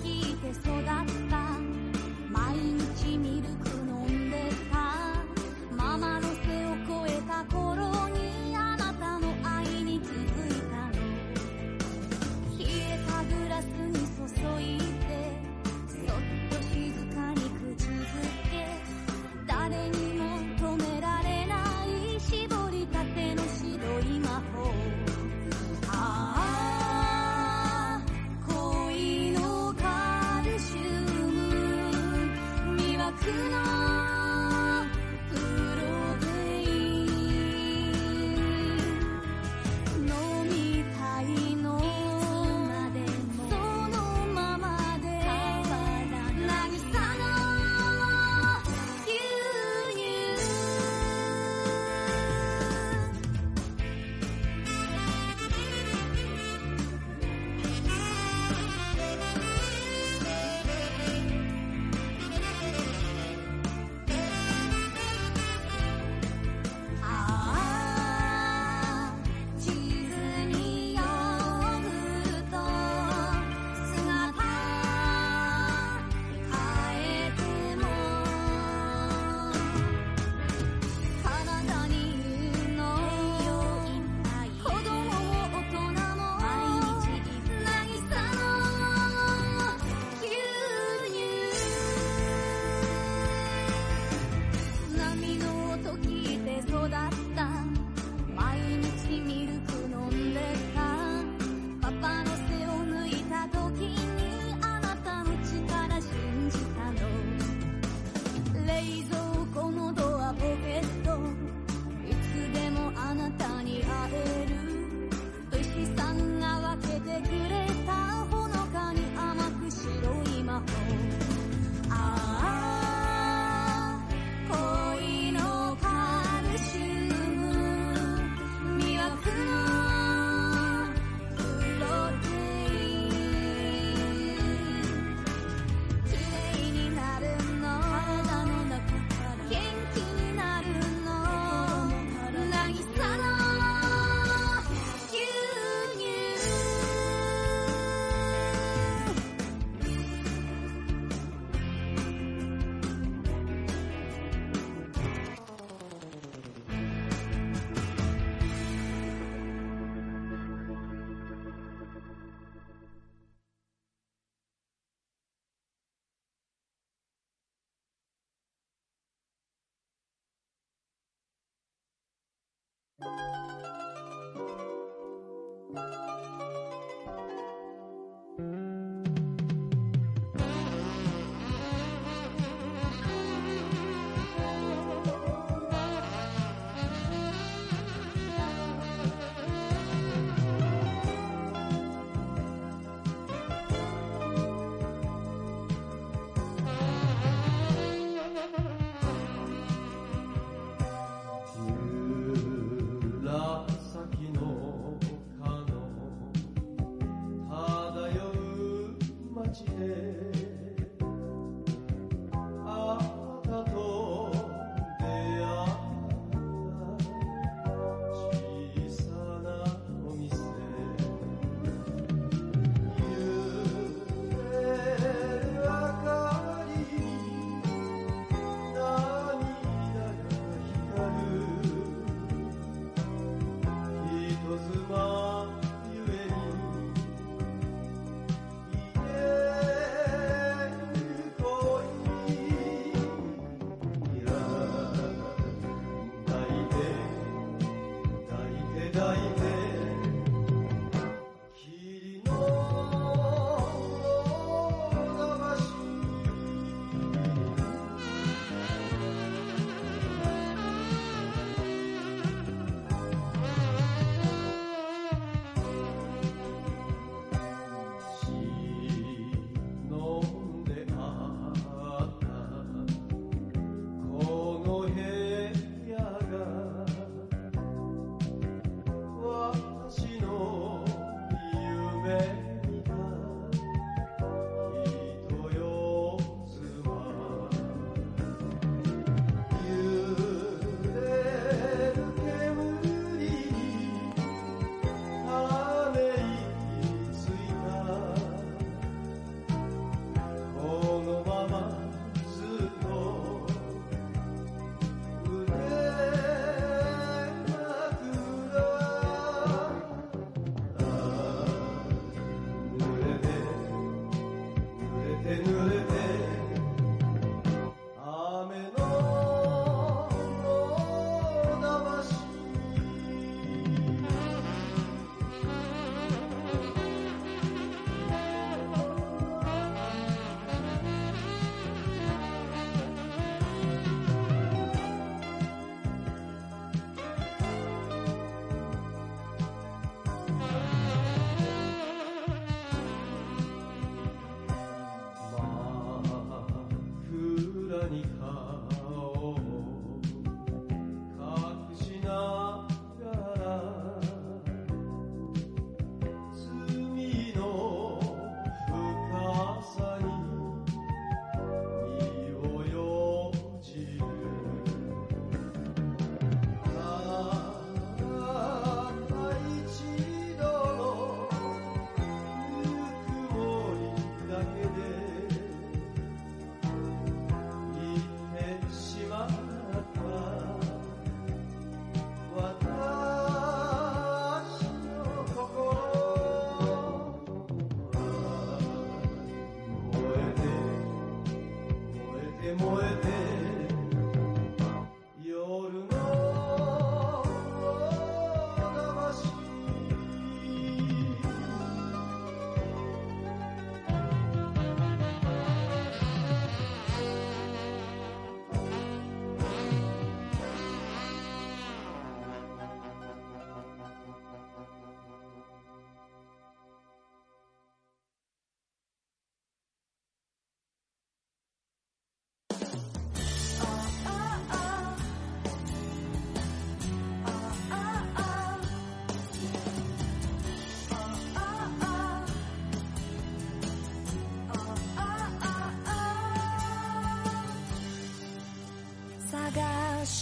聞いて育った。毎日見る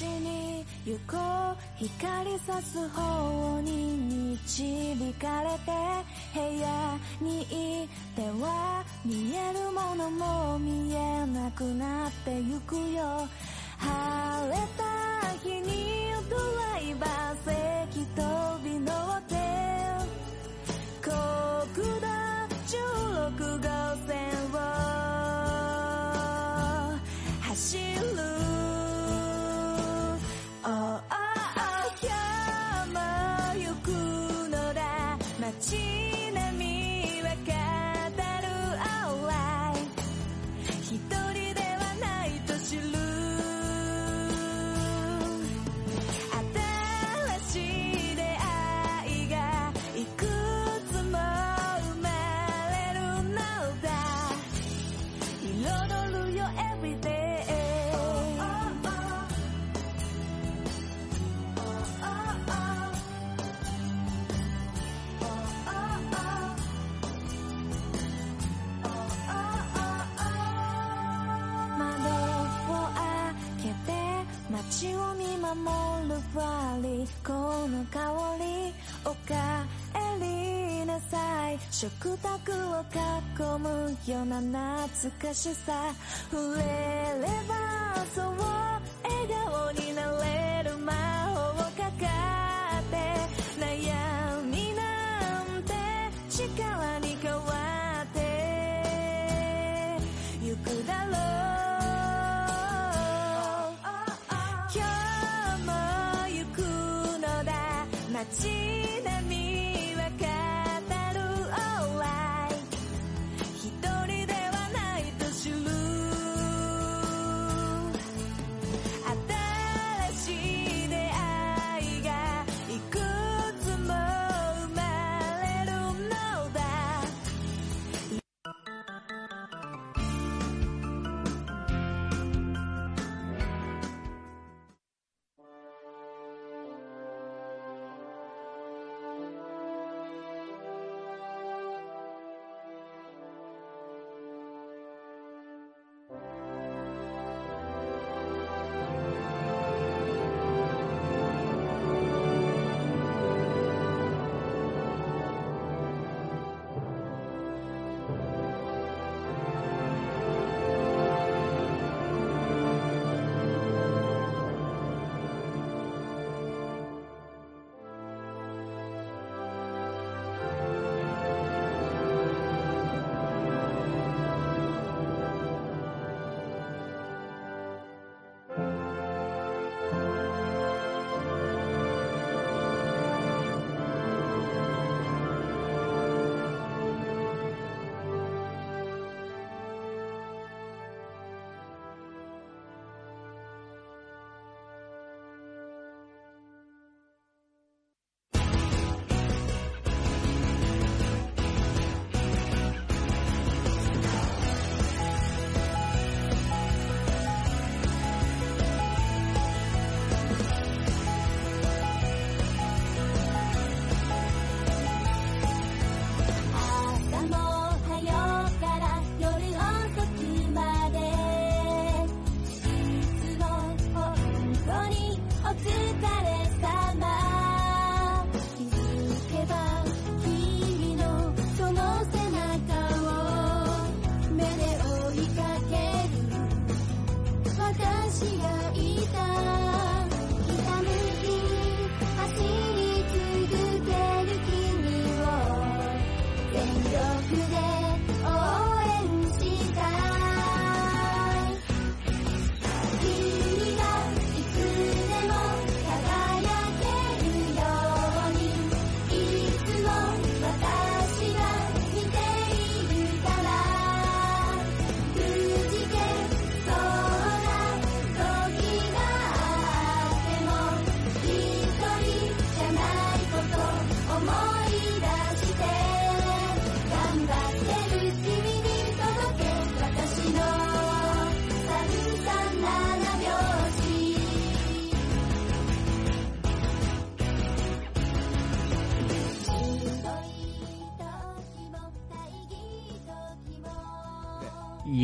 しに行こう光さす方に導かれて部屋にいては見えるものも見えなくなる守るバリこの香りおかえりなさい。食卓を囲むような懐かしさ。増えればそう笑顔に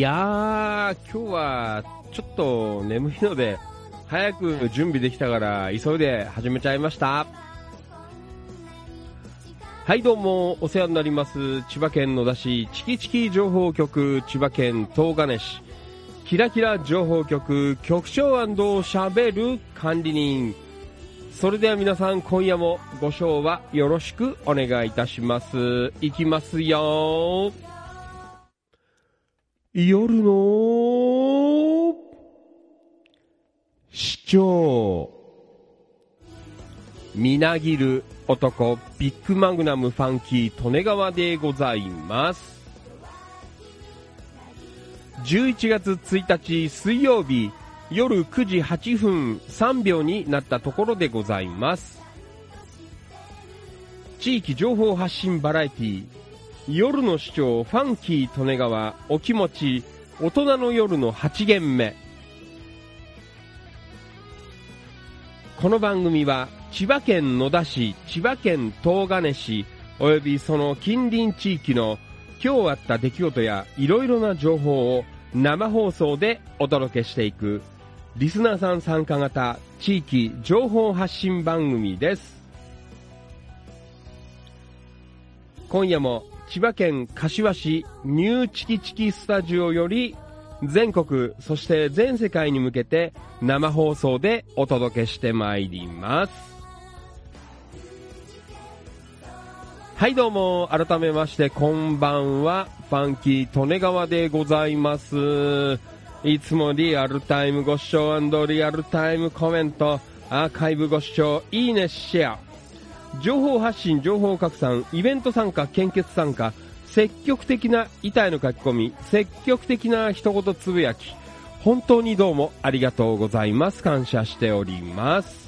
やー、今日はちょっと眠いので、早く準備できたから急いで始めちゃいました。はいどうも、お世話になります。千葉県野田市チキチキ情報局千葉県東金市キラキラ情報局局長しゃべる管理人。それでは皆さん今夜もご賞はよろしくお願いいたします。いきますよ夜の市長。みなぎる男ビッグマグナムファンキー利根川でございます。11月1日水曜日夜9時8分3秒になったところでございます。地域情報発信バラエティー夜の市長ファンキー利根川お気持ち大人の夜の8限目この番組は千葉県野田市、千葉県東金市、およびその近隣地域の今日あった出来事やいろいろな情報を生放送でお届けしていくリスナーさん参加型地域情報発信番組です。今夜も千葉県柏市ニューチキチキスタジオより全国、そして全世界に向けて生放送でお届けしてまいります。はいどうも、改めましてこんばんは、ファンキー利根川でございます。いつもリアルタイムご視聴リアルタイムコメント、アーカイブご視聴、いいね、シェア。情報発信、情報拡散、イベント参加、献血参加、積極的な板への書き込み、積極的な一言つぶやき、本当にどうもありがとうございます。感謝しております。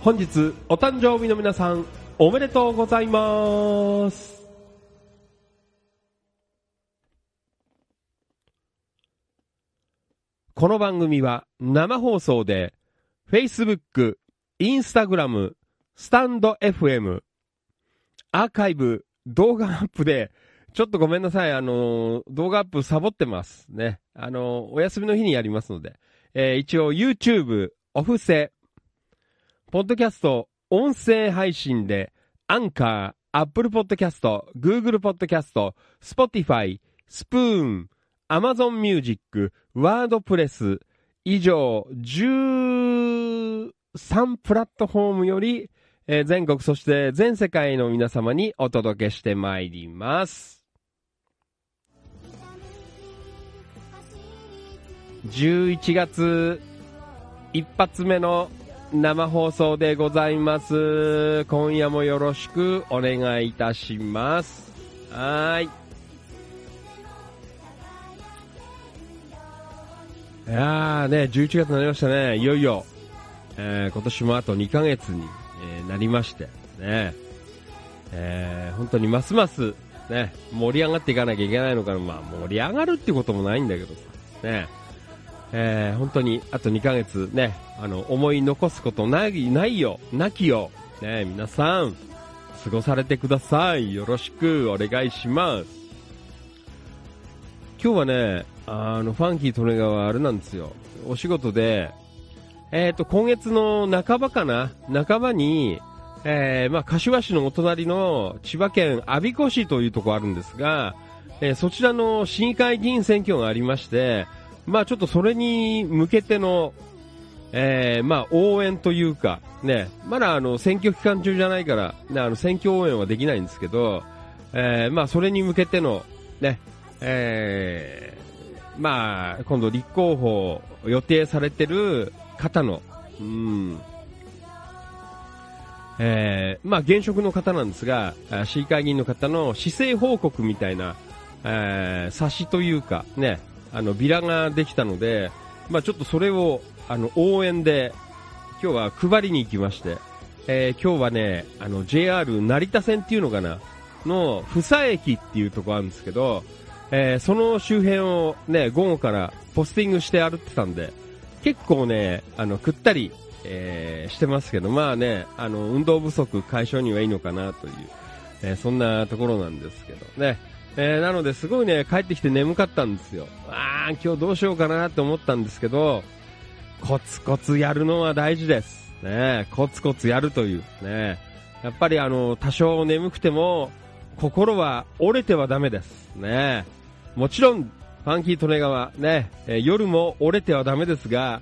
本日、お誕生日の皆さん、おめでとうございます。この番組は生放送で Facebook、Instagram、スタンド FM、アーカイブ、動画アップで、ちょっとごめんなさい、あの動画アップサボってますね。あのお休みの日にやりますので。えー一応 YouTube、お布施、ポッドキャスト、音声配信で、アンカー、Apple Podcast、Google Podcast、Spotify、スプーン、Amazon Music、WordPress、以上、13プラットフォームより、えー全国そして全世界の皆様にお届けしてまいります。11月一発目の生放送でございます。今夜もよろしくお願いいたします。はい。いやーね、11月になりましたね。いよいよ、えー今年もあと2ヶ月に、えーなりまして、ね。えー本当にますます、ね、盛り上がっていかなきゃいけないのかな。まあ、盛り上がるってこともないんだけどさ、ね。えー本当にあと2ヶ月ね、あの、思い残すことない、ないよ、なきよ、ね、皆さん、過ごされてください。よろしくお願いします。今日はね、あの、ファンキー利根川あれなんですよ。お仕事で、えっ、と、今月の半ばかな？半ばに、えーまあ、柏市のお隣の千葉県我孫子市というとこあるんですが、えーそちらの市議会議員選挙がありまして、まあちょっとそれに向けての、えーまあ応援というか、ね、まだあの選挙期間中じゃないから、ね、あの選挙応援はできないんですけど、えーまあそれに向けての、ね、えーまあ今度立候補予定されてる方の、うん、えーまあ現職の方なんですが、市議会議員の方の市政報告みたいな、えー冊子というか、ね、あの、ビラができたので、まあちょっとそれを、あの、応援で、今日は配りに行きまして、えー今日はね、あの、JR 成田線っていうのかな、の、ふさ駅っていうとこあるんですけど、えーその周辺をね、午後からポスティングして歩ってたんで、結構ね、あの、くったりえーしてますけど、まあね、あの、運動不足解消にはいいのかなという、えーそんなところなんですけどね。えーなのですごいね、帰ってきて眠かったんですよ。あー、今日どうしようかなって思ったんですけど、コツコツやるのは大事です。ね、コツコツやるという、ね。やっぱりあの、多少眠くても、心は折れてはダメです。ね。もちろん、ファンキートネガはね、えー夜も折れてはダメですが、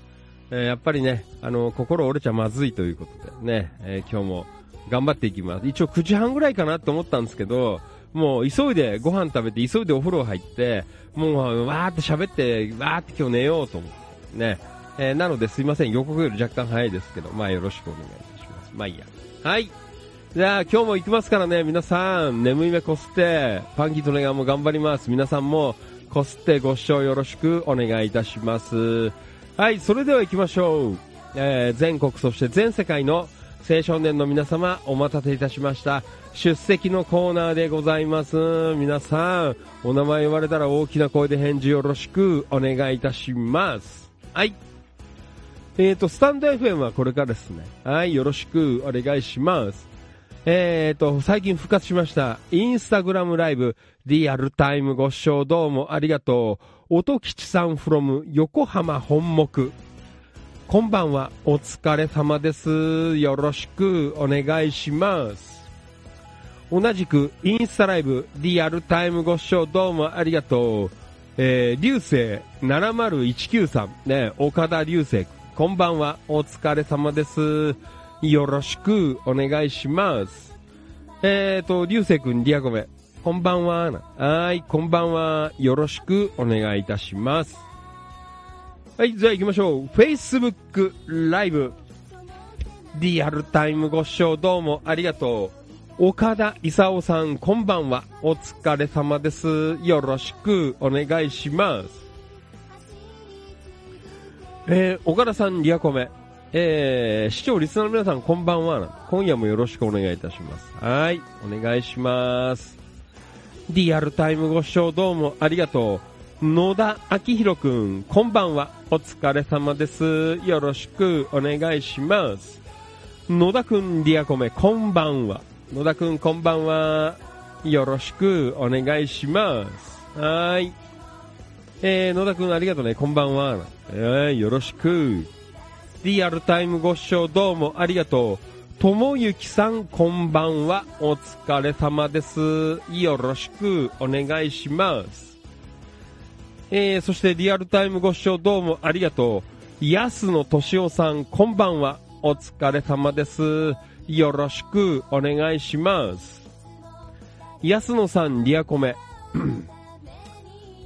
えーやっぱりね、あの、心折れちゃまずいということでね、えー今日も頑張っていきます。一応9時半ぐらいかなと思ったんですけど、もう急いでご飯食べて急いでお風呂入って、もうわーって喋って、わーって今日寝ようと思ってね。えーなのですいません、予告より若干早いですけど、まあよろしくお願いいたします。まあいいや。はい。じゃあ今日も行きますからね、皆さん、眠い目こすって、パンキーとネガーも頑張ります。皆さんもこすってご視聴よろしくお願いいたします。はい、それでは行きましょう。えー全国そして全世界の青少年の皆様お待たせいたしました。出席のコーナーでございます。皆さん、お名前言われたら大きな声で返事よろしくお願いいたします。はい。えーと、スタンド FM はこれからですね。はい、よろしくお願いします。えーと、最近復活しました。インスタグラムライブ、リアルタイムご視聴どうもありがとう。音吉さん from 横浜本木。こんばんは、お疲れ様です。よろしくお願いします。同じく、インスタライブ、リアルタイムご視聴どうもありがとう。えー、流星70193、ね、岡田流星、こんばんは、お疲れ様です。よろしくお願いします。えーと、流星君、リアコメ、こんばんは。はい、こんばんは。よろしくお願いいたします。はい、じゃあ行きましょう。Facebook ライブ。リアルタイムご視聴どうもありがとう。岡田勲さん、こんばんは。お疲れ様です。よろしくお願いします。えー、岡田さん、リアコメ。えー、視聴リスナーの皆さん、こんばんは。今夜もよろしくお願いいたします。はい、お願いします。リアルタイムご視聴どうもありがとう。野田明宏くん、こんばんは。お疲れ様です。よろしくお願いします。野田くん、リアコメ、こんばんは。野田くん、こんばんは。よろしくお願いします。はーい。えー、野田くん、ありがとうね。こんばんは。えー、よろしく。リアルタイムご視聴どうもありがとう。ともゆきさん、こんばんは。お疲れ様です。よろしくお願いします。えー、そしてリアルタイムご視聴どうもありがとう。安野敏夫さん、こんばんは。お疲れ様です。よろしくお願いします。安野さん、リアコメ。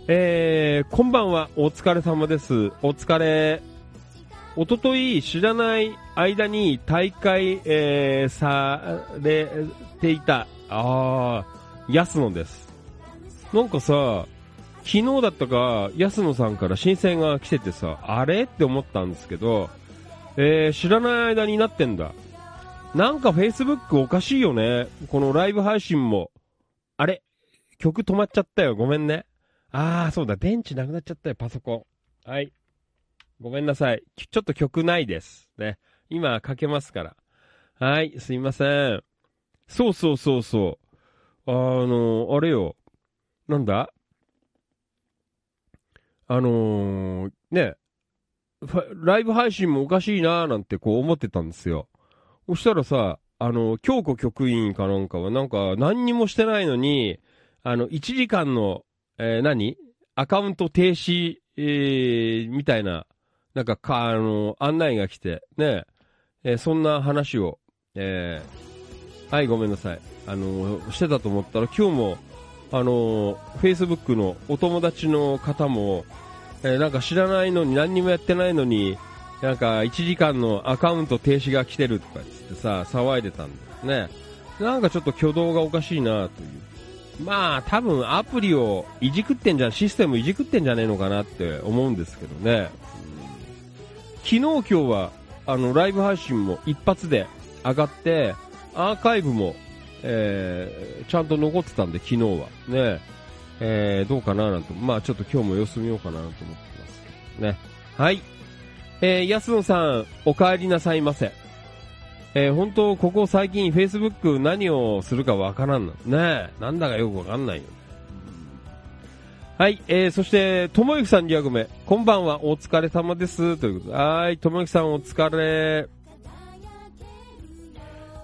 えー、こんばんは。お疲れ様です。お疲れ。おととい知らない間に大会、えー、されていた、あー、安野です。なんかさ、昨日だったか、安野さんから申請が来ててさ、あれ？って思ったんですけど、えー、知らない間になってんだ。なんか Facebook おかしいよね。このライブ配信も。あれ？曲止まっちゃったよ。ごめんね。あー、そうだ。電池なくなっちゃったよ、パソコン。はい。ごめんなさい。ちょっと曲ないです。ね。今かけますから。はい、すいません。そうそうそうそう。あのあれよ。なんだ？あのー、ね。ライブ配信もおかしいなーなんてこう思ってたんですよ。そしたらさ、あの、京子局員かなんかはなんか何にもしてないのに、あの、1時間の、えー何？アカウント停止、えーみたいな、なんかか、あの、案内が来て、ね、えーそんな話を、えーはい、ごめんなさい。あの、してたと思ったら、今日も、あの、Facebook のお友達の方も、えーなんか知らないのに、何にもやってないのに、なんか1時間のアカウント停止が来てるとか言ってさ、騒いでたんですね。なんかちょっと挙動がおかしいなという。まあ、多分アプリをいじくってんじゃん、システムいじくってんじゃねえのかなって思うんですけどね。昨日今日は、あの、ライブ配信も一発で上がって、アーカイブも、えー、ちゃんと残ってたんで、昨日は。ね。えー、どうかななんて、まあちょっと今日も様子見ようかなと思ってますけどね。はい。えー、安野さん、お帰りなさいませ。えー、本当、ここ最近 Facebook 何をするかわからんの。ねえ、なんだかよくわかんないよ。はい、えー、そして、ともゆきさん2役目。こんばんは、お疲れ様です。ということで。はい、ともゆきさんお疲れ。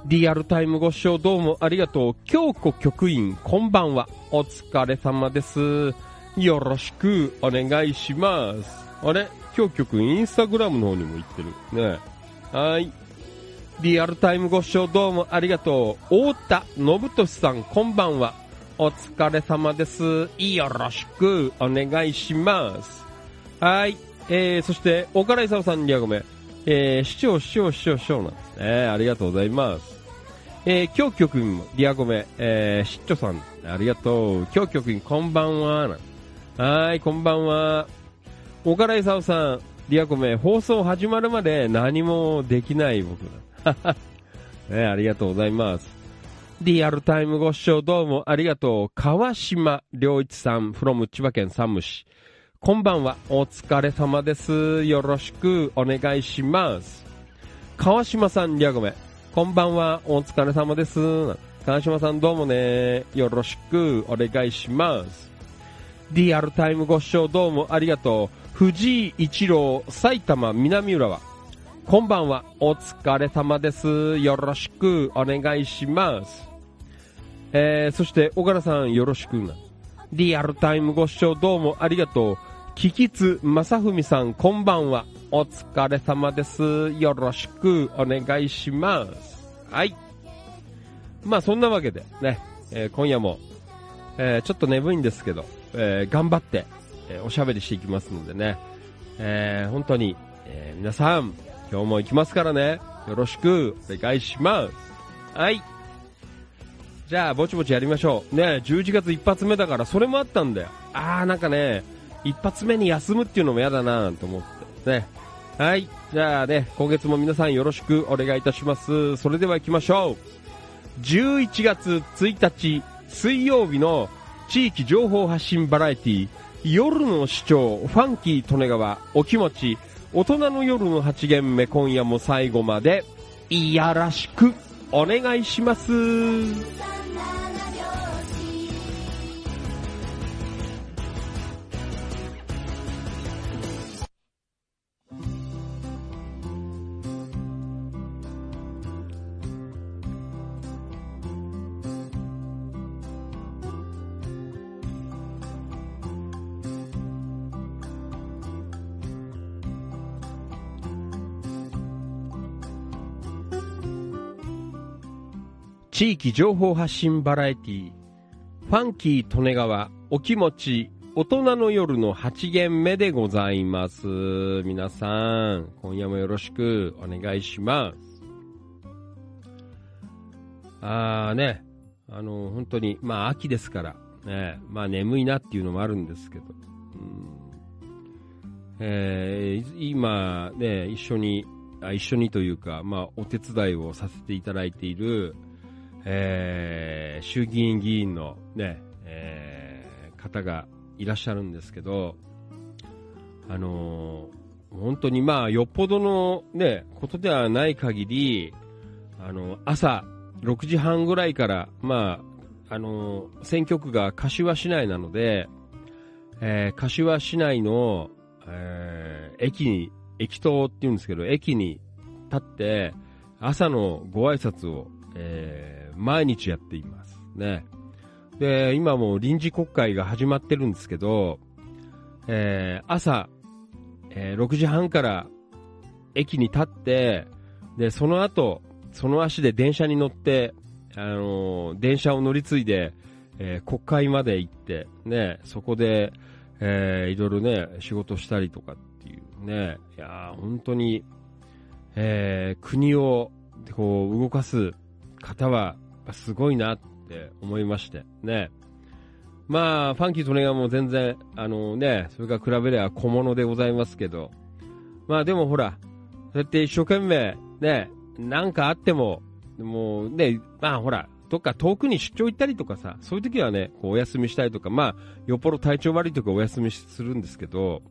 リアルタイムご視聴どうもありがとう。京子局員、こんばんは。お疲れ様です。よろしくお願いします。あれ？京子局員、インスタグラムの方にも行ってる。ねはい。リアルタイムご視聴どうもありがとう。太田信俊さん、こんばんは。お疲れ様です。よろしくお願いします。はい。えー、そして、岡田勲さん2役目。えー、視聴、視聴、視聴、視聴なんですね。ありがとうございます。えー、京局員も、リアコメ、えー、しっちょさん、ありがとう。京局員、こんばんは。はい、こんばんは。岡田勲さん、リアコメ、放送始まるまで何もできない僕だ。ね、ありがとうございます。リアルタイムご視聴どうもありがとう。川島良一さん、from 千葉県山武市。こんばんは、お疲れ様です。よろしくお願いします。川島さん、リアコメ。こんばんは、お疲れ様です。川島さんどうもね、よろしくお願いします。リアルタイムご視聴どうもありがとう。藤井一郎、埼玉南浦和。こんばんは、お疲れ様です。よろしくお願いします。えー、そして、小柄さんよろしくな。リアルタイムご視聴どうもありがとう。キキツ正文さんこんばんは。お疲れ様です。よろしくお願いします。はい。まあそんなわけでね、えー今夜も、えーちょっと眠いんですけど、えー頑張って、えおしゃべりしていきますのでね、え本当に、え皆さん、今日も行きますからね、よろしくお願いします。はい。じゃあ、ぼちぼちやりましょう。ね、11月一発目だから、それもあったんだよ。あー、なんかね、一発目に休むっていうのも嫌だなと思って。ね。はい。じゃあね、今月も皆さんよろしくお願いいたします。それでは行きましょう。11月1日、水曜日の地域情報発信バラエティ、夜の市長、ファンキー利根川、お気持ち、大人の夜の8限目、今夜も最後まで、いやらしく、お願いします。地域情報発信バラエティファンキー利根川お気持ち大人の夜の8限目でございます。皆さん今夜もよろしくお願いします。あーね。あの本当にまあ秋ですからね。まあ眠いなっていうのもあるんですけど。うん。えー今ね一緒にあ一緒にというか、まあ、お手伝いをさせていただいている、えー衆議院議員のね、えー方がいらっしゃるんですけど、あのー本当にまあ、よっぽどのね、ことではない限り、あの、朝6時半ぐらいから、まあ、あのー選挙区が柏市内なので、えー柏市内の、えー駅に、駅頭っていうんですけど、駅に立って、朝のご挨拶を、えー毎日やっています。ね。で、今も臨時国会が始まってるんですけど、えー朝、えー6時半から駅に立って、で、その後、その足で電車に乗って、あのー電車を乗り継いで、えー国会まで行って、ね、そこで、えーいろいろね、仕事したりとかっていうね、いや本当に、えー国を、こう、動かす方は、すごいなって思いまして、ね。まあ、ファンキー・トネガも全然、あのね、それから比べれば小物でございますけど、まあでもほら、そうやって一生懸命、ね、なんかあっても、もうね、まあほら、どっか遠くに出張行ったりとかさ、そういう時はね、こうお休みしたりとか、まあ、よっぽど体調悪い時はお休みするんですけど、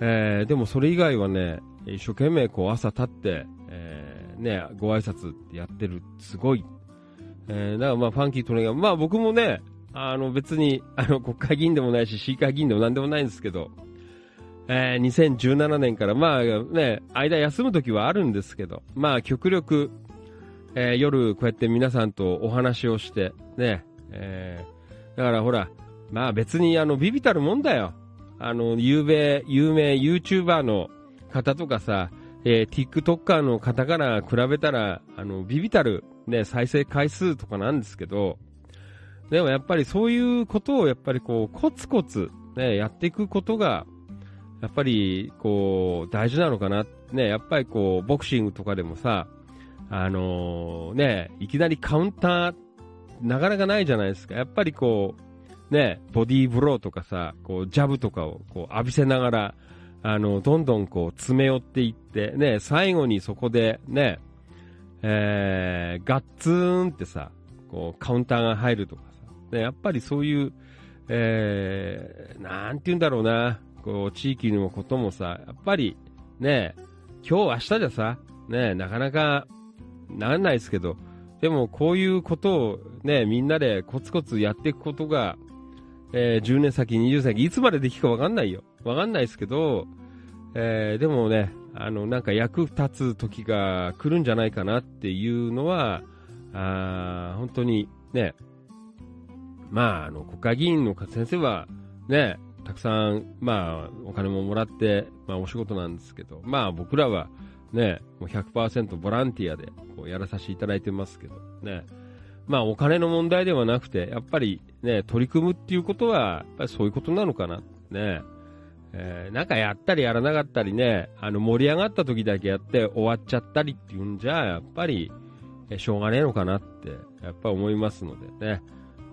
えーでもそれ以外はね、一生懸命こう朝立って、えーね、ご挨拶やってる、すごい。えーだからまあファンキートネガー、まあ僕もね、あの別に、あの国会議員でもないし、市議会議員でもなんでもないんですけど、えー2017年からまあね、間休む時はあるんですけど、まあ極力、えー夜こうやって皆さんとお話をして、ね、えーだからほら、まあ別にあのビビたるもんだよ。あの、有名、有名 YouTuber の方とかさ、えー、TikToker の方から比べたら、あの、ビビたる、ね、再生回数とかなんですけど、でもやっぱりそういうことをやっぱりこう、コツコツ、ね、やっていくことが、やっぱり、こう、大事なのかな。ね、やっぱりこう、ボクシングとかでもさ、あのーね、いきなりカウンター、なかなかないじゃないですか。やっぱりこう、ね、ボディーブローとかさ、こう、ジャブとかをこう浴びせながら、あの、どんどんこう、詰め寄っていって、ね、最後にそこで、ね、えー、ガッツーンってさ、こう、カウンターが入るとかさ、やっぱりそういう、えー、なんて言うんだろうな、こう、地域のこともさ、やっぱり、ね、今日明日じゃさ、ね、なかなか、ならないですけど、でもこういうことをね、みんなでコツコツやっていくことが、えー10年先、20年先、いつまでできるかわかんないよ。わかんないですけど、えーでもね、あの、なんか役立つ時が来るんじゃないかなっていうのは、あ本当にね、まあ、あの、国会議員の先生は、ね、たくさん、まあ、お金ももらって、まあ、お仕事なんですけど、まあ、僕らは、ね、もう100%ボランティアで、こう、やらさせていただいてますけど、ね。まあ、お金の問題ではなくて、やっぱり、ね、取り組むっていうことは、そういうことなのかな、ね。えーなんかやったりやらなかったりね、あの、盛り上がった時だけやって終わっちゃったりっていうんじゃ、やっぱり、えしょうがねえのかなって、やっぱ思いますのでね。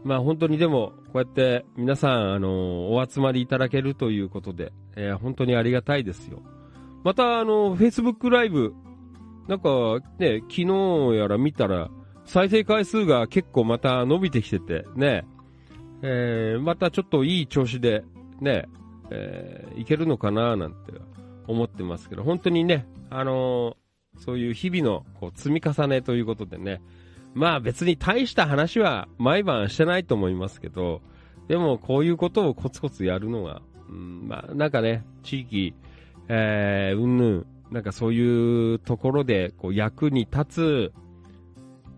まあ本当にでも、こうやって皆さん、あの、お集まりいただけるということで、えー本当にありがたいですよ。また、あの、Facebook ライブ、なんかね、昨日やら見たら、再生回数が結構また伸びてきてて、ね、えーまたちょっといい調子で、ね、えーいけるのかななんて思ってますけど、本当にね、あのーそういう日々のこう積み重ねということでね、まあ別に大した話は毎晩してないと思いますけど、でもこういうことをコツコツやるのが、うん、まあなんかね、地域、えー、うんぬん、なんかそういうところでこう役に立つ、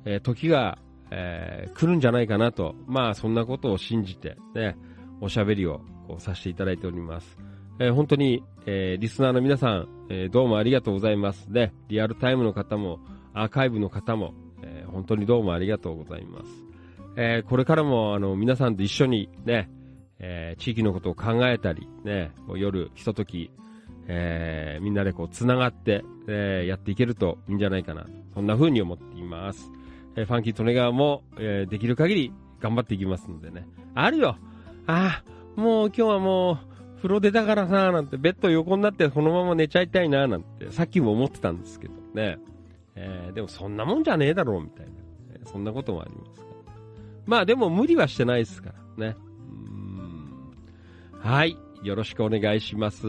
えー時が、えー来るんじゃないかなと、まあそんなことを信じてね、おしゃべりをこうさせていただいております。えー本当に、えーリスナーの皆さん、えどうもありがとうございます。ね、リアルタイムの方も、アーカイブの方も、え本当にどうもありがとうございます。えこれからも、あの、皆さんと一緒にね、え地域のことを考えたり、ね、夜、ひととき、えみんなでこう、つながって、えやっていけるといいんじゃないかな。そんな風に思っています。えファンキー・トネガーも、えできる限り頑張っていきますのでね。あるよああ、もう今日はもう、風呂出たからさ、なんて、ベッド横になってそのまま寝ちゃいたいな、なんて、さっきも思ってたんですけどね。えーでもそんなもんじゃねえだろう、みたいな。えそんなこともありますから。まあでも無理はしてないですからね。うんはい。よろしくお願いします。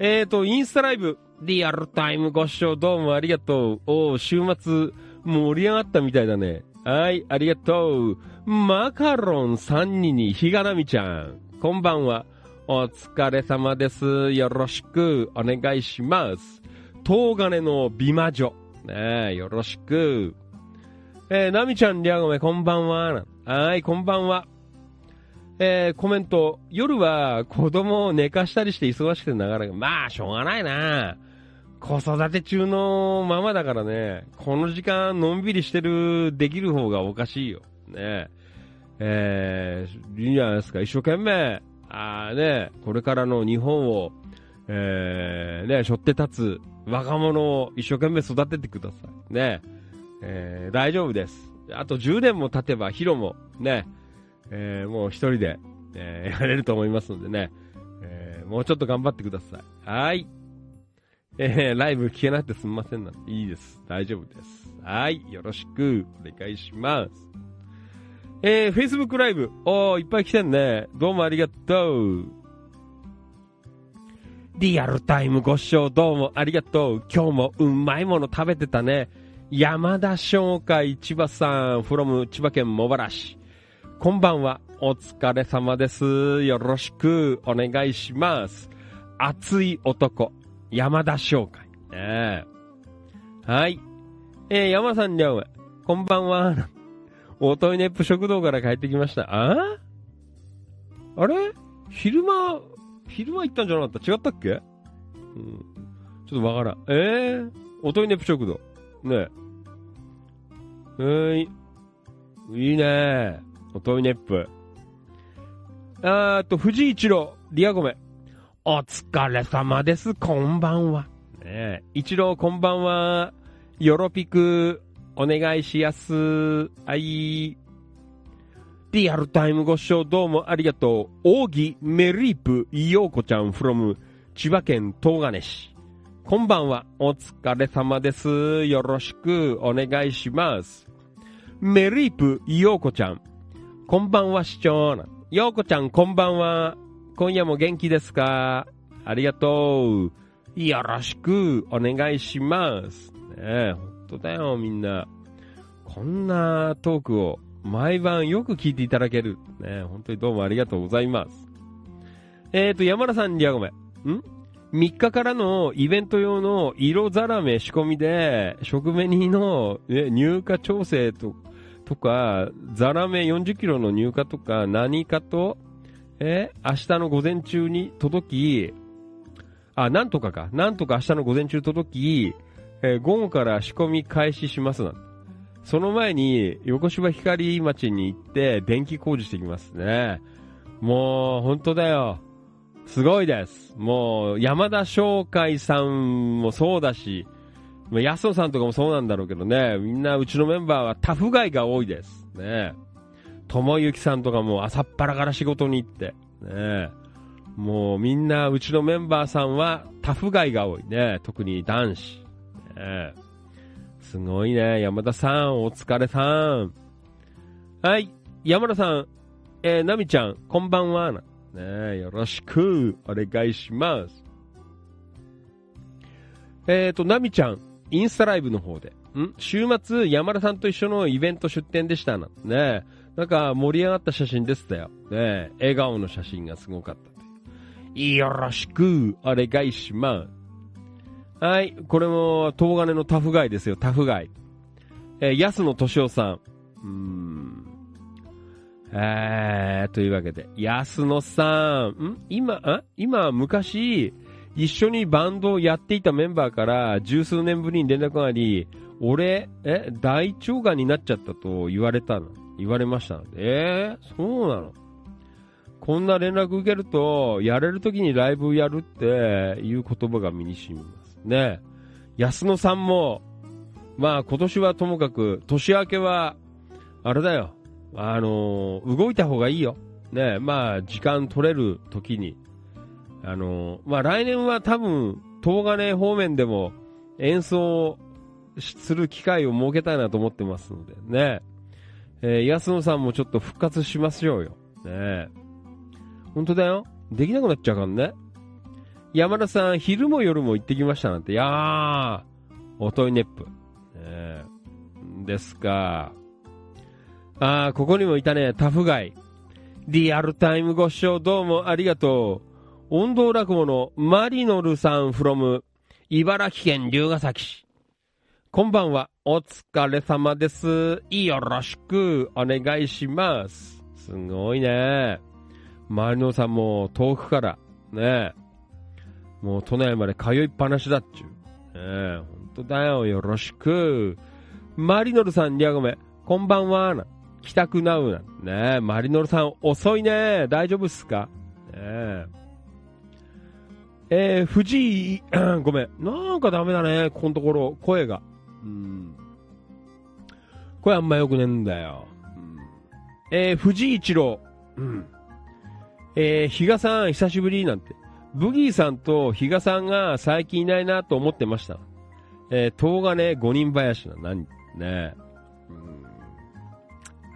えーと、インスタライブ、リアルタイムご視聴どうもありがとう。おー週末、盛り上がったみたいだね。はい、ありがとう。マカロン3人にひがなみちゃん。こんばんは。お疲れ様です。よろしくお願いします。東金の美魔女。ね、よろしく。えー、なみちゃん、りゃごめ、こんばんは。はい、こんばんは。えー、コメント。夜は子供を寝かしたりして忙しくてなかなか、まあ、しょうがないな。子育て中のママだからね、この時間のんびりしてる、できる方がおかしいよ。ねえー、いいんじゃないですか。一生懸命、あね、これからの日本を、えー、ね、背負って立つ若者を一生懸命育ててください。ねえー、大丈夫です。あと10年も経てばヒロも、ね、えー、もう一人で、えーやれると思いますのでね、えーもうちょっと頑張ってください。はい。えー、ライブ聞けなくてすみませんな。いいです。大丈夫です。はい。よろしくお願いします。えー、Facebook ライブ。おー、いっぱい来てんね。どうもありがとう。リアルタイムご視聴どうもありがとう。今日もうまいもの食べてたね。山田商会千葉さん、from 千葉県茂原市。こんばんは。お疲れ様です。よろしくお願いします。熱い男、山田商会。ねえはい。えー、山さんにゃうこんばんは。おといネップ食堂から帰ってきました。ああ？れ？昼間、昼間行ったんじゃなかった？違ったっけ？うん。ちょっとわからん。えー、おといネップ食堂。ねえ。えー、いいいねおといネップ。あーっと、藤井一郎、リアゴメ。お疲れ様です。こんばんは。ねえ。一郎、こんばんは。よろぴく、お願いしやす。はい。リアルタイムご視聴どうもありがとう。扇メリープようこちゃん from 千葉県東金市。こんばんは。お疲れ様です。よろしくお願いします。メリープようこちゃん。こんばんは、市長。ようこちゃん、こんばんは。今夜も元気ですか？ありがとう。よろしくお願いします。ねえ、ほんとだよ、みんな。こんなトークを毎晩よく聞いていただける。ねえ、本当にどうもありがとうございます。えーと、山田さんにはごめん？ん ?3 日からのイベント用の色ザラメ仕込みで、食紅の、ね、入荷調整ととか、ザラメ40キロの入荷とか、何かと、え明日の午前中に届き、あ、なんとかか。なんとか明日の午前中届き、えー午後から仕込み開始しますなその前に、横芝光町に行って、電気工事してきますね。もう、本当だよ。すごいです。もう、山田商会さんもそうだし、安野さんとかもそうなんだろうけどね、みんなうちのメンバーはタフガイが多いです。ね友幸さんとかも朝っぱらから仕事に行って、ねもうみんなうちのメンバーさんはタフガイが多いね。特に男子。ねすごいね。山田さん、お疲れさん。はい。山田さん、えー、ナミちゃん、こんばんは。ねよろしくお願いします。えっ、ー、と、ナミちゃん、インスタライブの方で、ん？週末、山田さんと一緒のイベント出店でしたな。ねなんか盛り上がった写真でしたよ。ね笑顔の写真がすごかった。よろしくお願いします。はい、これも、東金のタフガイですよ、タフガイ。えー、安野敏夫さん。うーん。えー、というわけで、安野さん、ん？今、あ？今、昔、一緒にバンドをやっていたメンバーから十数年ぶりに連絡があり、俺、え、大腸がんになっちゃったと言われたの。言われましたの。えー、そうなの？こんな連絡受けると、やれる時にライブやるっていう言葉が身に染みます。ね安野さんも、まあ今年はともかく、年明けは、あれだよ。あのー動いた方がいいよ。ねまあ時間取れる時に。あのーまあ来年は多分、東金方面でも演奏する機会を設けたいなと思ってますのでね。えー安野さんもちょっと復活しましょうよ。ね本当だよ。できなくなっちゃうからね。山田さん、昼も夜も行ってきましたなんて。いやー、おといネップ。ねえですか。あー、ここにもいたね、タフガイ。リアルタイムご視聴どうもありがとう。音頭落語のマリノルさん from 茨城県龍ヶ崎市。こんばんは。お疲れ様です。よろしくお願いします。すごいね。マリノさんも遠くから、ねもう都内まで通いっぱなしだっちゅう。ねえ、ほんとだよ。よろしく。マリノルさん、リアゴメ、こんばんは。な。帰宅なうな。ねえ、マリノルさん、遅いね。大丈夫っすか？ねえ。えー、藤井、ごめん。なんかダメだね。ここのところ、声が。うん。声あんま良くねえんだよ。うん、えー、藤井一郎。うん。えー、比嘉さん、久しぶりなんて。ブギーさんと比嘉さんが最近いないなと思ってました。えー、東金五人林な、何ねう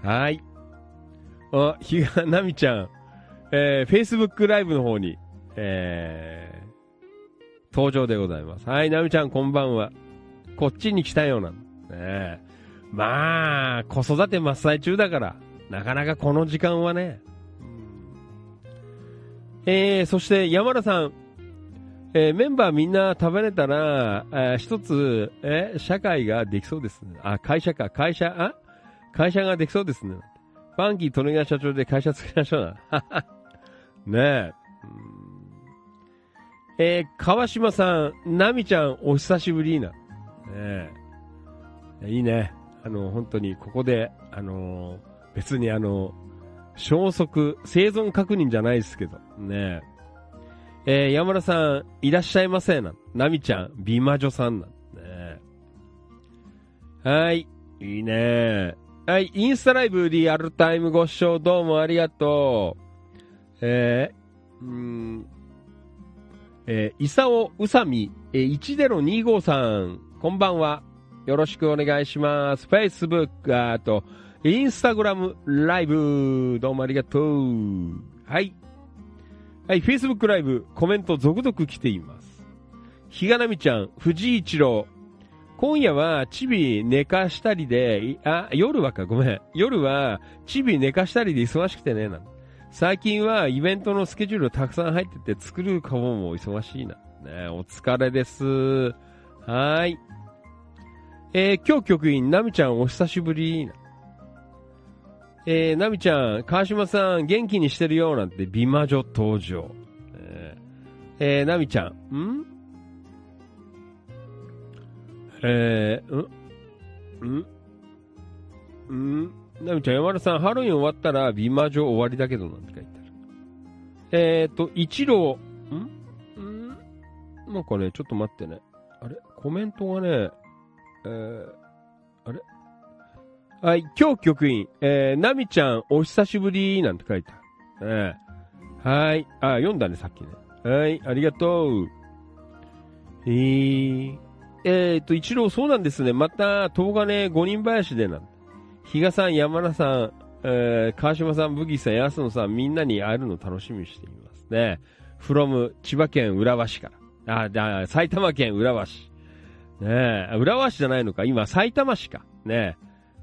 んはい。あ、比嘉奈美ちゃん、えー、Facebook ライブの方に、え登場でございます。はい、ナミちゃんこんばんは。こっちに来たようなん。ねえまあ、子育て真っ最中だから、なかなかこの時間はね。えー、そして山田さん、えーメンバーみんな食べれたら、えー一つ、えー社会ができそうですね。あ、会社か、会社、あ？会社ができそうですね。ファンキー・トネガ社長で会社作りましょうな。ねえ。えー川島さん、ナミちゃん、お久しぶりな。ねえ。いいね。あの、本当に、ここで、あの別にあの、消息、生存確認じゃないですけど、ねえ。えー山田さん、いらっしゃいませな。ナミちゃん、美魔女さんなん。ねはい、いいね。はい、インスタライブリアルタイムご視聴どうもありがとう。えー、うん、えー、イサオウサミ、えー、1025さん、こんばんは。よろしくお願いします。Facebook、あと、インスタグラムライブ、どうもありがとう。はい。はい、Facebook ライブ、コメント続々来ています。ひがなみちゃん、藤井一郎、今夜はチビ寝かしたりで、あ、夜はか、ごめん。夜はチビ寝かしたりで忙しくてね、なん最近はイベントのスケジュールたくさん入ってて作るかもも忙しいな。ね、お疲れです。はい。えー、今日局員、ナミちゃんお久しぶり。えー、ナミちゃん、川島さん元気にしてるよなんて美魔女登場。えー、えーナミちゃん、ん？えー、ん？ん？ん？ナミちゃん、山田さん、ハロウィン終わったら美魔女終わりだけどなんて書いてある。えーと、一郎、ん？ん？なんかね、ちょっと待ってね。あれ？コメントがね、え、あれ？はい、今日局員、えー、ナミちゃん、お久しぶりなんて書いてある。えー、はい、あ、読んだね、さっきね。はい、ありがとう。えー、えーと、一郎、そうなんですね。また、東金五人林でなん比嘉さん、山田さん、えー、川島さん、ブギーさん、安野さん、みんなに会えるの楽しみにしていますね。from 千葉県浦和市から。あ、じゃあ埼玉県浦和市。ねえ、浦和市じゃないのか？今、埼玉市か。ね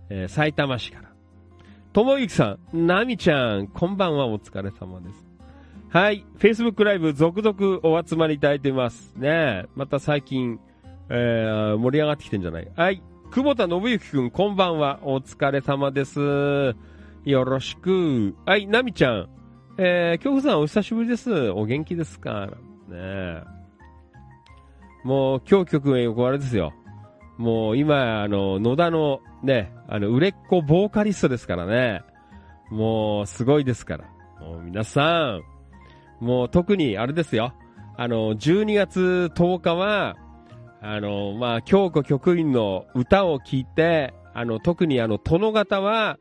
え、えー埼玉市から。ともゆきさん、なみちゃん、こんばんは、お疲れ様です。はい、Facebook ライブ続々お集まりいただいてます。ねえ、また最近、えー盛り上がってきてんじゃない？はい、久保田信之くん、こんばんは。お疲れ様です。よろしく。はい、なみちゃん。えー、京子さんお久しぶりです。お元気ですか？ねえ。もう、今日曲へ横あれですよ。もう今、あの、野田のね、あの、売れっ子ボーカリストですからね。もう、すごいですから。もう皆さん、もう特にあれですよ。あの、12月10日は、あの、まあ、京子局員の歌を聴いて、あの、特にあの、殿方は、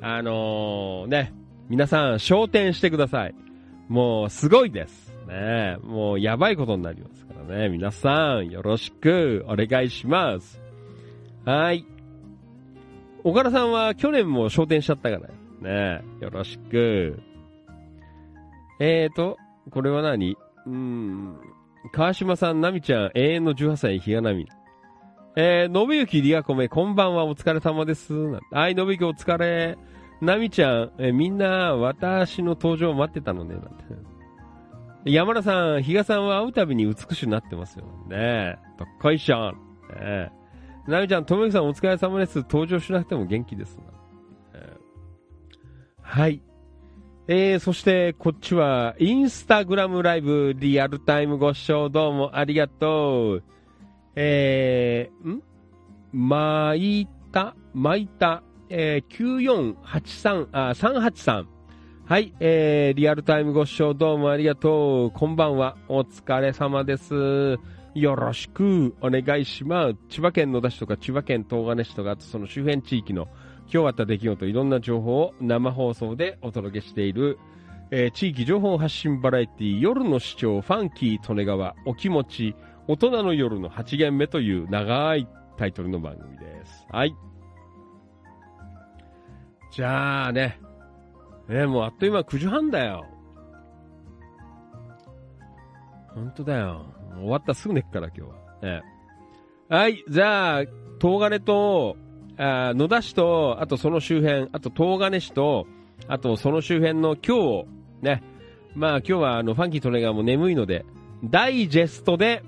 あのーね、皆さん、昇天してください。もう、すごいです。ねもう、やばいことになりますからね。皆さん、よろしく、お願いします。はい。岡田さんは去年も昇天しちゃったからね。よろしく。えーと、これは何？うん。川島さん、ナミちゃん、永遠の18歳、日がなみ。えー、信行リアコメ、こんばんは、お疲れ様です。はい、信行お疲れ。ナミちゃん、えーみんな、私の登場を待ってたのね、なんて。山田さん、比嘉さんは会うたびに美しくなってますよ。ね。どっこいしょ。ねえ。ナミちゃん、ともゆきさんお疲れ様です。登場しなくても元気ですな。えーはい。えー、そして、こっちは、インスタグラムライブ、リアルタイムご視聴どうもありがとう。えー、ん？巻いた、巻いた、えー、9483、あ、383。はい、えー、リアルタイムご視聴どうもありがとう。こんばんは。お疲れ様です。よろしくお願いします。千葉県野田市とか千葉県東金市とか、あとその周辺地域の今日あった出来事、いろんな情報を生放送でお届けしている、えー地域情報発信バラエティ夜の市長ファンキー利根川お気持ち大人の夜の8限目という長いタイトルの番組です。はい。じゃあね。ねもうあっという間9時半だよ。本当だよ。終わったらすぐ寝っから今日は。ね。はい、じゃあ、東金と、あ野田市と、あとその周辺、あと東金市と、あとその周辺の今日を、ね。まあ今日はあの、ファンキートレーガーも眠いので、ダイジェストで、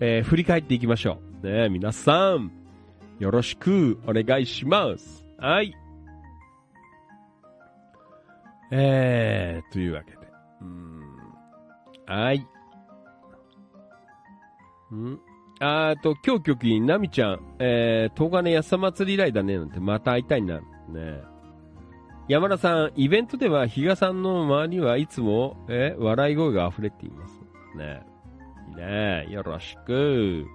えー振り返っていきましょう。ね皆さん、よろしくお願いします。はい。えー、というわけで。うんはい。んあーと、今日局員、ナミちゃん、えー、東金安祭り以来だね、なんて、また会いたいな。ね山田さん、イベントでは、比嘉さんの周りはいつも、えー、笑い声が溢れています。ねいいねよろしく。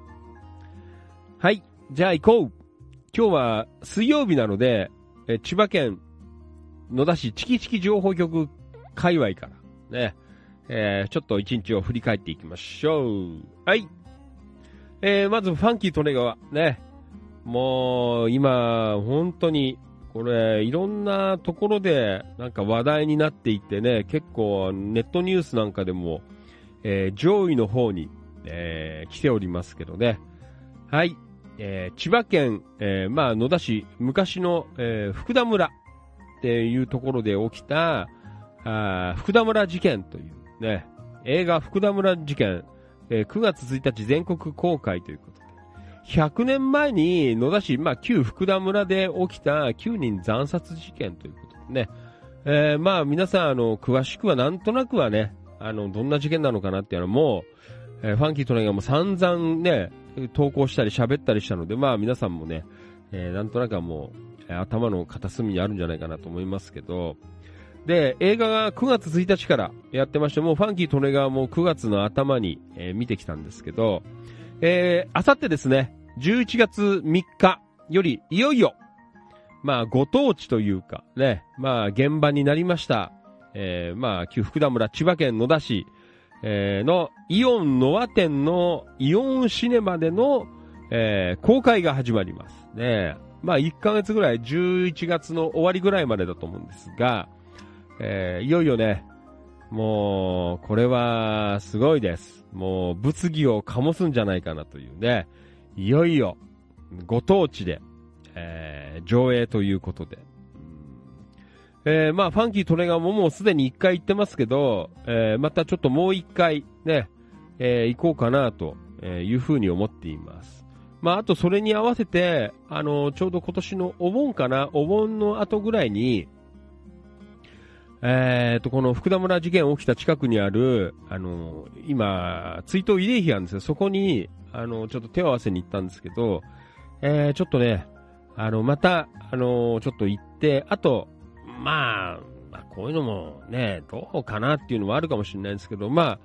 はい、じゃあ行こう。今日は水曜日なので、えー千葉県野田市チキチキ情報局界隈から、ね、えーちょっと一日を振り返っていきましょう。はい。えー、まずファンキートネガはね、もう今、本当に、これ、いろんなところでなんか話題になっていてね、結構ネットニュースなんかでも、えー上位の方に、えー来ておりますけどね。はい。えー千葉県、えーまあ野田市、昔の、えー福田村っていうところで起きた、あ福田村事件というね、映画福田村事件、えー9月1日全国公開ということで、100年前に野田市、まあ旧福田村で起きた9人惨殺事件ということでね、えーまあ皆さん、あの、詳しくはなんとなくはね、あの、どんな事件なのかなっていうのも、えーファンキートレイがもう散々ね、投稿したり喋ったりしたので、まあ皆さんもね、えーなんとなくはもう、頭の片隅にあるんじゃないかなと思いますけど、で、映画が9月1日からやってまして、もうファンキートネガーも9月の頭に、えー見てきたんですけど、えー、あさってですね、11月3日より、いよいよ、まあ、ご当地というか、ね、まあ、現場になりました、えー、まあ、旧福田村、千葉県野田市、えーのイオンノア店のイオンシネマでの、えー公開が始まります。ね、まあ、1ヶ月ぐらい、11月の終わりぐらいまでだと思うんですが、えーいよいよね、もう、これは、すごいです。もう、物議を醸すんじゃないかなというね、いよいよ、ご当地で、えー上映ということで。えーまあ、ファンキートレガーももうすでに一回行ってますけど、えーまたちょっともう一回ね、えー行こうかなというふうに思っています。まあ、あとそれに合わせて、あのちょうど今年のお盆かな、お盆の後ぐらいに、えー、と、この福田村事件起きた近くにある、あの今、追悼慰霊碑があるんですよ。そこに、あのちょっと手を合わせに行ったんですけど、えー、ちょっとね、あの、また、あのちょっと行って、あと、まあ、まあこういうのもね、どうかなっていうのもあるかもしれないんですけど、ま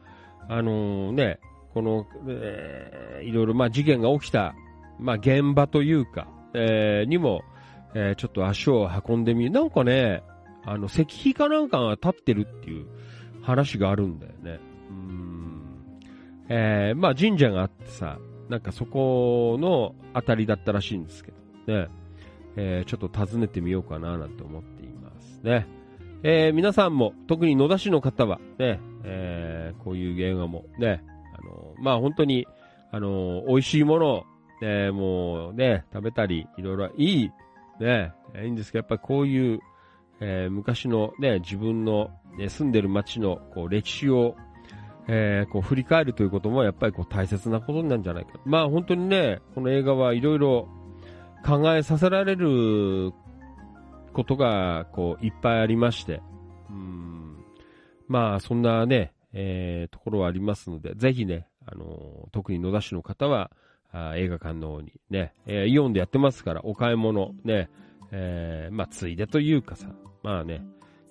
あ、あのね、この、えーいろいろ、まあ、事件が起きた、まあ、現場というか、えーにも、えーちょっと足を運んでみる。なんかね、あの、石碑かなんかが立ってるっていう話があるんだよね。うん。えーまあ、神社があってさ、なんかそこのあたりだったらしいんですけど、ね。えーちょっと訪ねてみようかななんて思っていますね。えー皆さんも、特に野田市の方は、ね、えーこういう映画も、ね、あのまあ本当に、あの美味しいものを、ね、もうね、食べたり、いろいろいい、ね、いいんですけど、やっぱりこういう、えー昔のね、自分の、ね、住んでる街のこう歴史を、えーこう振り返るということもやっぱりこう大切なことなんじゃないか。まあ本当にね、この映画はいろいろ考えさせられることがこういっぱいありまして、うんまあそんなね、えーところはありますので、ぜひね、あのー特に野田市の方はあ映画館の方にね、えーイオンでやってますから、お買い物ね、えーまあついでというかさ、まあね、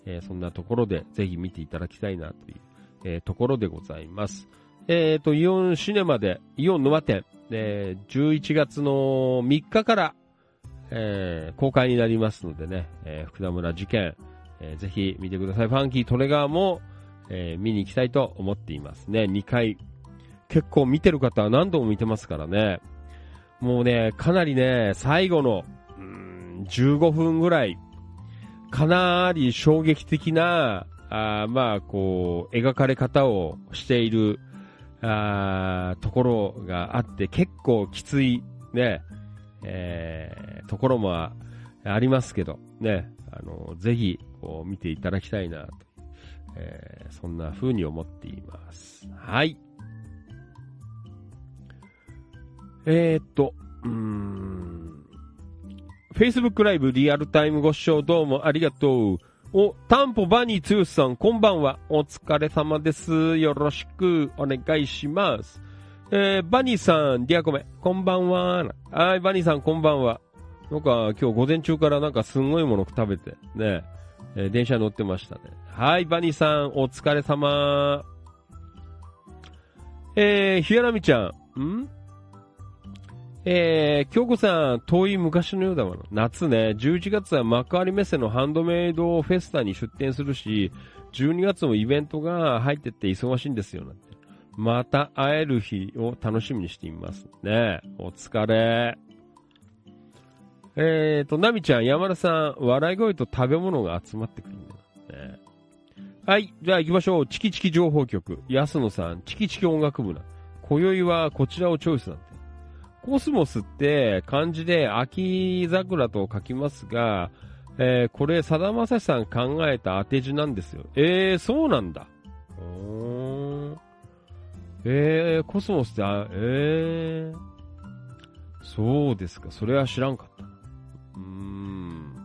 えーそんなところでぜひ見ていただきたいなという、えところでございます。えっ、と、イオンシネマで、イオン沼店、えー11月の3日から、え公開になりますのでね、え福田村事件、えぜひ見てください。ファンキートレガーも、え見に行きたいと思っていますね。2回。結構見てる方は何度も見てますからね。もうね、かなりね、最後の、うーん15分ぐらい、かなり衝撃的な、あまあ、こう、描かれ方をしている、あところがあって、結構きつい、ね、えーところもあありますけど、ね、あの、ぜひ、こう、見ていただきたいなと、えーそんな風に思っています。はい。えーっと、うーん。Facebook ライブリアルタイムご視聴どうもありがとう。お、タンポバニーツースさん、こんばんは。お疲れ様です。よろしくお願いします。えー、バニーさん、ディアコメ、こんばんは。はい、バニーさん、こんばんは。なんか、今日午前中からなんかすんごいもの食べて、ね、えー電車に乗ってましたね。はい、バニーさん、お疲れ様。えー、ひやなみちゃん、ん？えー、京子さん、遠い昔のようだわな。夏ね、11月は幕張メッセのハンドメイドフェスタに出店するし、12月もイベントが入ってって忙しいんですよ、なんて。また会える日を楽しみにしています。ねお疲れ。えーと、ナミちゃん、山田さん、笑い声と食べ物が集まってくるんだね。はい、じゃあ行きましょう。チキチキ情報局。安野さん、チキチキ音楽部な。今宵はこちらをチョイスなんて。コスモスって漢字で秋桜と書きますが、えーこれ、さだまさしさん考えた当て字なんですよ。えー、そうなんだ。おーえー、コスモスって、あ、えー、そうですか。それは知らんかった。うーん。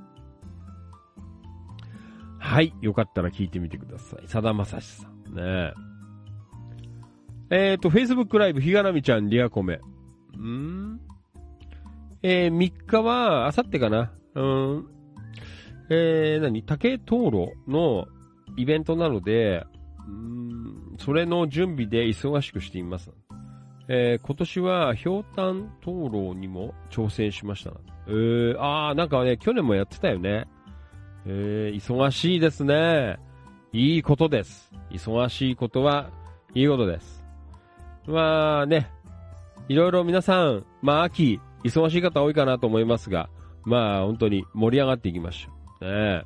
はい。よかったら聞いてみてください。さだまさしさん。ねえ。えっ、ー、と、Facebook ライブ、ひがなみちゃん、リアコメ。んえー、3日は、あさってかな。うん。えー、何？竹灯籠のイベントなので、うん、それの準備で忙しくしています。えー、今年は、ひょうたん灯籠にも挑戦しました。えー、あー、なんかね、去年もやってたよね。えー、忙しいですね。いいことです。忙しいことは、いいことです。まあね、いろいろ皆さん、まあ秋、忙しい方多いかなと思いますが、まあ本当に盛り上がっていきましょう。ね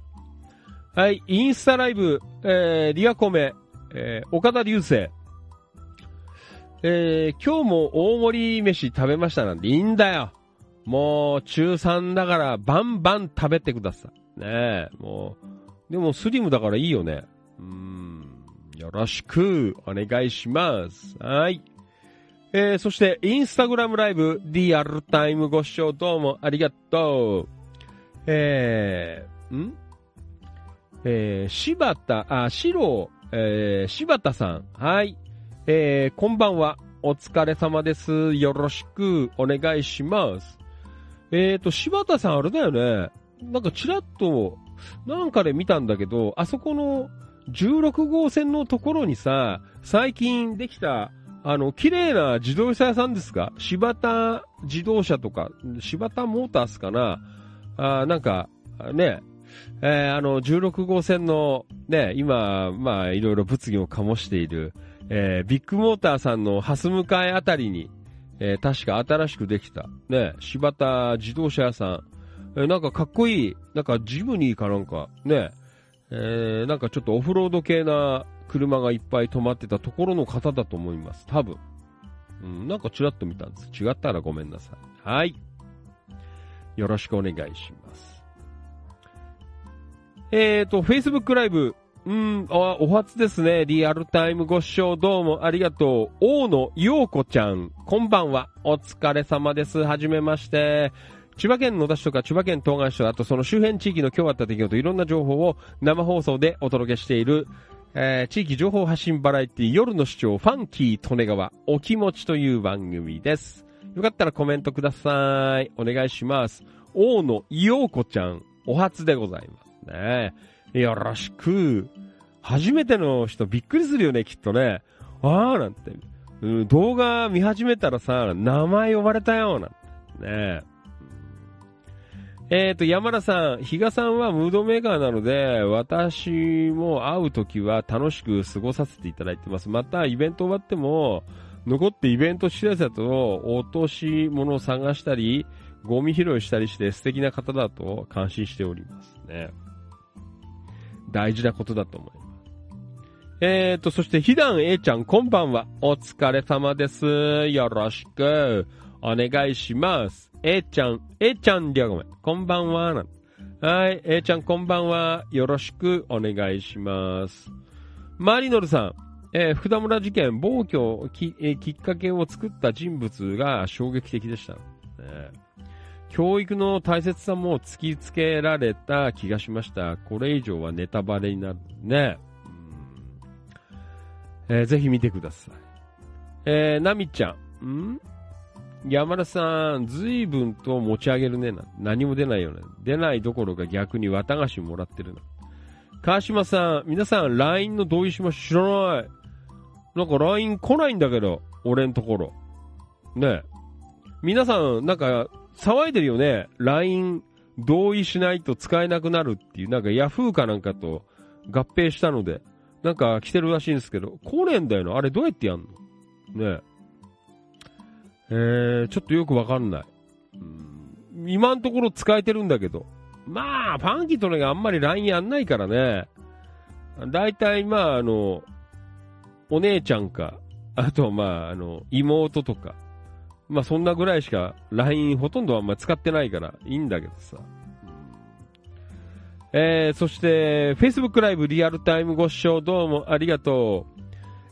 はい、インスタライブ、えー、リアコメ、えー、岡田流星。えー、今日も大盛り飯食べましたなんていいんだよ。もう中3だからバンバン食べてください。ねえ、もう。でもスリムだからいいよね。うん。よろしくお願いします。はい。えー、そして、インスタグラムライブ、リアルタイムご視聴どうもありがとう。えー、ん？えー、柴田、あ、白、えー、柴田さん。はい。えー、こんばんは。お疲れ様です。よろしくお願いします。えーと、柴田さんあれだよね。なんかちらっと、なんかで見たんだけど、あそこの16号線のところにさ、最近できた、あの、綺麗な自動車屋さんですか？柴田自動車とか、柴田モータースかな？あなんか、ね、えーあの、16号線の、ね、今、まあ、いろいろ物議を醸している、えービッグモーターさんの蓮向かいあたりに、えー確か新しくできた、ね、柴田自動車屋さん。えーなんかかっこいい、なんかジムニーかなんか、ね、えーなんかちょっとオフロード系な車がいっぱい止まってたところの方だと思います。多分。うん、なんかちらっと見たんです。違ったらごめんなさい。はい。よろしくお願いします。えーと、Facebook ライブ、うん、あ、お初ですね。リアルタイムご視聴どうもありがとう。大野陽子ちゃん、こんばんは。お疲れ様です。はじめまして。千葉県野田市とか千葉県東岸市とか、あとその周辺地域の今日あった出来事、いろんな情報を生放送でお届けしている、えー地域情報発信バラエティ夜の市長ファンキー利根川お気持ちという番組です。よかったらコメントください。お願いします。大野陽子ちゃん、お初でございますね。よろしく。初めての人びっくりするよね、きっとね。あーなんて。うん動画見始めたらさ、名前呼ばれたよ、なんてね。えっ、と、山田さん、比嘉さんはムードメーカーなので、私も会うときは楽しく過ごさせていただいてます。また、イベント終わっても、残ってイベント施設だと、落とし物を探したり、ゴミ拾いしたりして素敵な方だと感心しておりますね。大事なことだと思います。えーと、そして、ひだん A ちゃん、こんばんは。お疲れ様です。よろしく、お願いします。A ちゃん、A ちゃんりゃごめん。こんばんは。なんはい、A ちゃん、こんばんは。よろしく、お願いします。マリノルさん、えー福田村事件、暴挙き、えーきっかけを作った人物が衝撃的でした。ね教育の大切さも突きつけられた気がしました。これ以上はネタバレになるね。うんえーぜひ見てください。えー、ナミちゃん。ん？山田さん、随分と持ち上げるねな。何も出ないよね。出ないどころか逆に綿菓子もらってるな。川島さん、皆さん LINE の同意しま知らない。なんか LINE 来ないんだけど、俺んところ。ねえ。皆さん、なんか、騒いでるよね。LINE 同意しないと使えなくなるっていう、なんか Yahoo かなんかと合併したので、なんか来てるらしいんですけど、来ねえんだよな。あれどうやってやんの？ねえ。えー、ちょっとよくわかんない。うん今のところ使えてるんだけど。まあ、ファンキーとねがあんまり LINE やんないからね。だいたい、まあ、あの、お姉ちゃんか、あと、まあ、あの、妹とか。まあ、そんなぐらいしか LINE ほとんどあんま使ってないからいいんだけどさ。えー、そして、Facebook ライブリアルタイムご視聴どうもありがとう。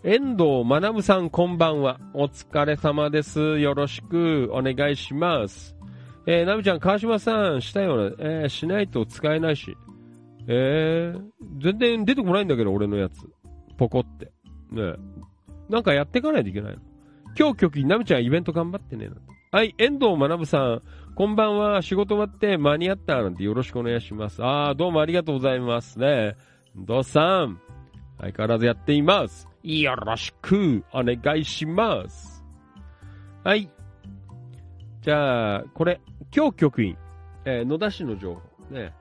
遠藤学さんこんばんは。お疲れ様です。よろしくお願いします。えー、なみちゃん、川島さん、したよね。えー、しないと使えないし。えー、全然出てこないんだけど、俺のやつ。ポコって。ねなんかやっていかないといけないの。今日局員、なみちゃんイベント頑張ってね。なんてはい、遠藤学さん、こんばんは。仕事終わって間に合ったなんてよろしくお願いします。あー、どうもありがとうございますね。遠藤さん、相変わらずやっています。よろしくお願いします。はい。じゃあ、これ、今日局員、えー野田市の情報。ね。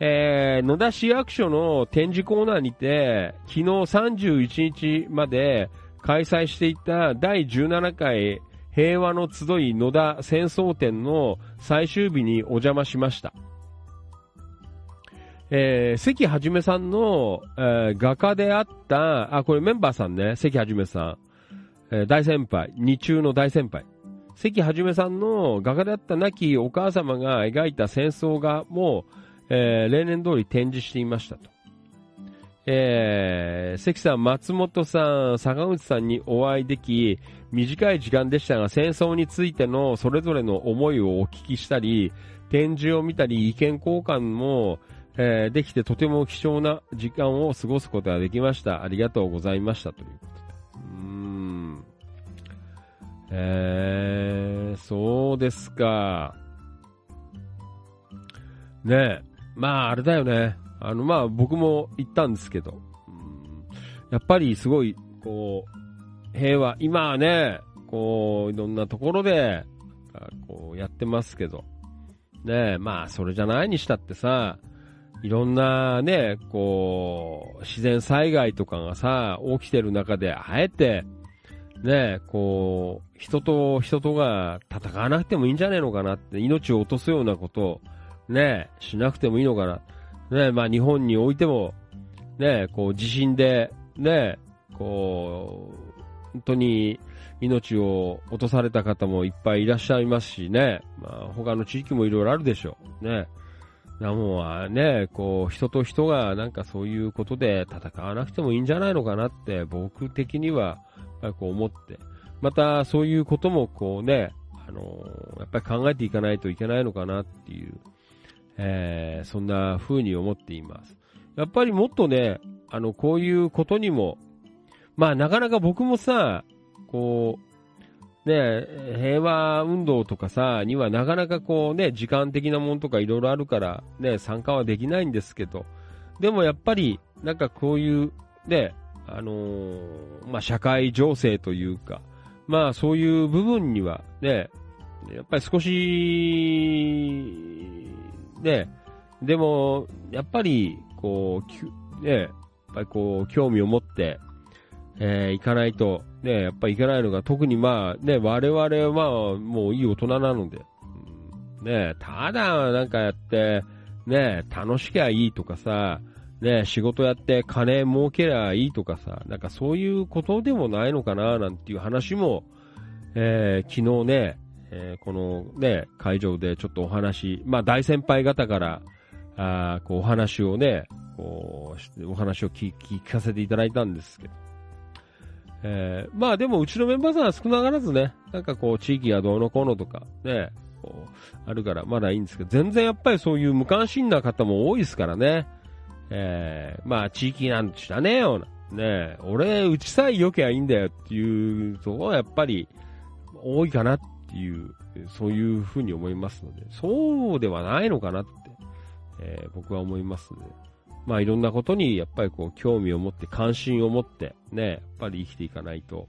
えー野田市役所の展示コーナーにて、昨日31日まで開催していた第17回平和の集い野田戦争展の最終日にお邪魔しました。えー関はじめさんの、えー画家であった、あ、これメンバーさんね、関はじめさん、えー大先輩、二中の大先輩。関はじめさんの画家であった亡きお母様が描いた戦争画も、えー例年通り展示していましたと。えー関さん、松本さん、坂口さんにお会いでき、短い時間でしたが、戦争についてのそれぞれの思いをお聞きしたり、展示を見たり、意見交換も、えーできてとても貴重な時間を過ごすことができました。ありがとうございました。ということで。うーん。えー、そうですか。ねえ。まあ、あれだよね。あの、まあ、僕も行ったんですけど。うんやっぱりすごい、こう、平和。今はね、こう、いろんなところで、こう、やってますけど。ねえ、まあ、それじゃないにしたってさ、いろんなね、こう、自然災害とかがさ、起きてる中で、あえて、ね、こう、人と人とが戦わなくてもいいんじゃねえのかなって、命を落とすようなことを、ね、しなくてもいいのかな。ね、まあ日本においても、ね、こう地震で、ね、こう、本当に命を落とされた方もいっぱいいらっしゃいますしね、まあ他の地域もいろいろあるでしょう。ね。なもうね、こう人と人がなんかそういうことで戦わなくてもいいんじゃないのかなって僕的にはやっぱりこう思って、またそういうこともこうね、あのーやっぱり考えていかないといけないのかなっていう、えーそんな風に思っています。やっぱりもっとね、あの、こういうことにも、まあなかなか僕もさ、こう、ね、平和運動とかさ、にはなかなかこうね、時間的なものとかいろいろあるから、ね、参加はできないんですけど、でもやっぱり、なんかこういう、ね、あのーまあ社会情勢というか、まあそういう部分にはね、やっぱり少し、ね、でも、やっぱり、こう、ね、やっぱりこう、興味を持って、えー行かないと、ね、やっぱ行かないのが、特にまあ、ね、我々は、もういい大人なので、ね、ただなんかやって、ね、楽しきゃいいとかさ、ね、仕事やって金儲けりゃいいとかさ、なんかそういうことでもないのかな、なんていう話も、えー、昨日ね、えー、このね、会場でちょっとお話、まあ大先輩方から、あこうお話をね、こう、お話を聞かせていただいたんですけど、えー、まあでもうちのメンバーさんは少なからずね、なんかこう地域がどうのこうのとか、ね、こう、あるからまだいいんですけど、全然やっぱりそういう無関心な方も多いですからね。えー、まあ地域なんて知らねえよな。ね俺、うちさえ良けばいいんだよっていうところはやっぱり多いかなっていう、そういうふうに思いますので、そうではないのかなって、えー、僕は思いますので、まあいろんなことにやっぱりこう興味を持って関心を持ってね、やっぱり生きていかないと、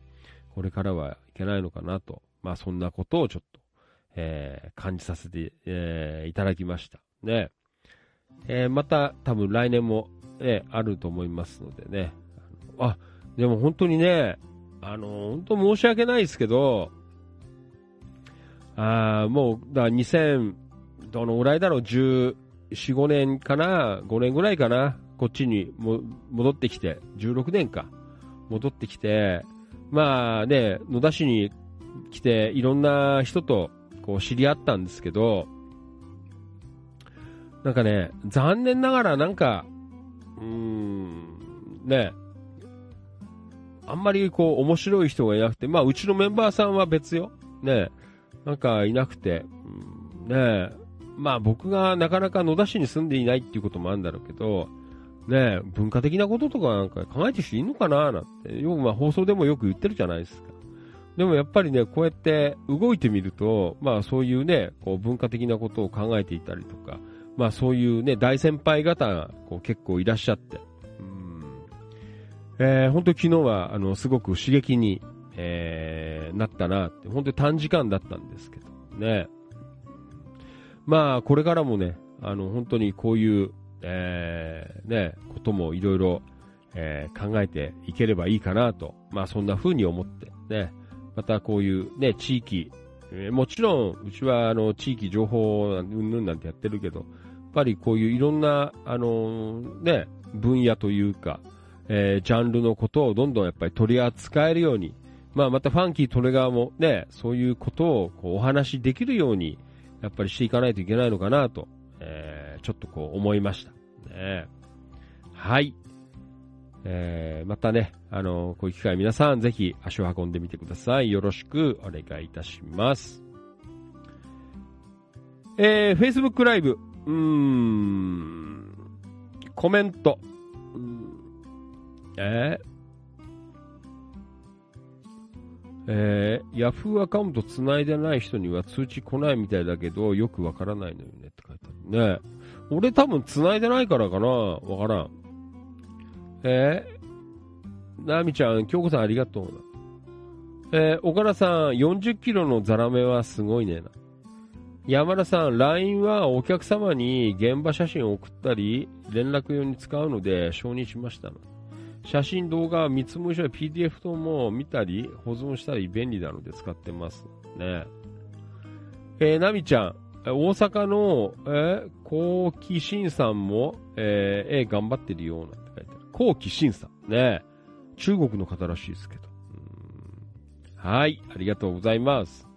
これからはいけないのかなと、まあそんなことをちょっと、えー、感じさせて、えー、いただきました。ね。えー、また多分来年も、ね、あると思いますのでね。あ、でも本当にね、あの、本当申し訳ないですけど、あもう、だ2000、どのぐらいだろう、4、5年かな、5年ぐらいかな、こっちにも戻ってきて、16年か、戻ってきて、まあね、野田市に来て、いろんな人とこう知り合ったんですけど、なんかね、残念ながらなんか、うーん、ね、あんまりこう面白い人がいなくて、まあうちのメンバーさんは別よ。ね、なんかいなくて、うん、ねまあ僕がなかなか野田市に住んでいないっていうこともあるんだろうけど、ね文化的なこととかなんか考えてる人いるのかななんて、よくまあ放送でもよく言ってるじゃないですか。でもやっぱりね、こうやって動いてみると、まあそういうね、こう文化的なことを考えていたりとか、まあそういうね、大先輩方がこう結構いらっしゃって、うん。えー、本当昨日はあのすごく刺激に、えー、なったなって、本当に短時間だったんですけど。ね。まあこれからもね、あの本当にこういう、えー、ね、こともいろいろえ考えていければいいかなと、まあそんな風に思ってね、またこういうね、地域、えー、もちろん、うちはあの、地域情報うんぬんなんてやってるけど、やっぱりこういういろんな、あのー、ね、分野というか、えー、ジャンルのことをどんどんやっぱり取り扱えるように、まあまたファンキートレガーもね、そういうことをこうお話しできるように、やっぱりしていかないといけないのかなと、えー、ちょっとこう思いました。ね、はい。えー、またね、あの、こういう機会皆さんぜひ足を運んでみてください。よろしくお願いいたします。えー、Facebook ライブ、うーん、コメント、えー、えー、ヤフーアカウント繋いでない人には通知来ないみたいだけど、よくわからないのよねって書いてあるね。俺多分繋いでないからかなわからん。えー、なみちゃん、京子さんありがとうな。えー、岡田さん、40キロのザラメはすごいねな。山田さん、LINE はお客様に現場写真を送ったり、連絡用に使うので承認しましたな。写真、動画、見積もり書や PDF 等も見たり、保存したり便利なので使ってます。ね。えー、なみちゃん、大阪の、えー、高木慎さんも、えー、えー、頑張ってるような。後期審査。ね中国の方らしいですけど。はい、ありがとうございます。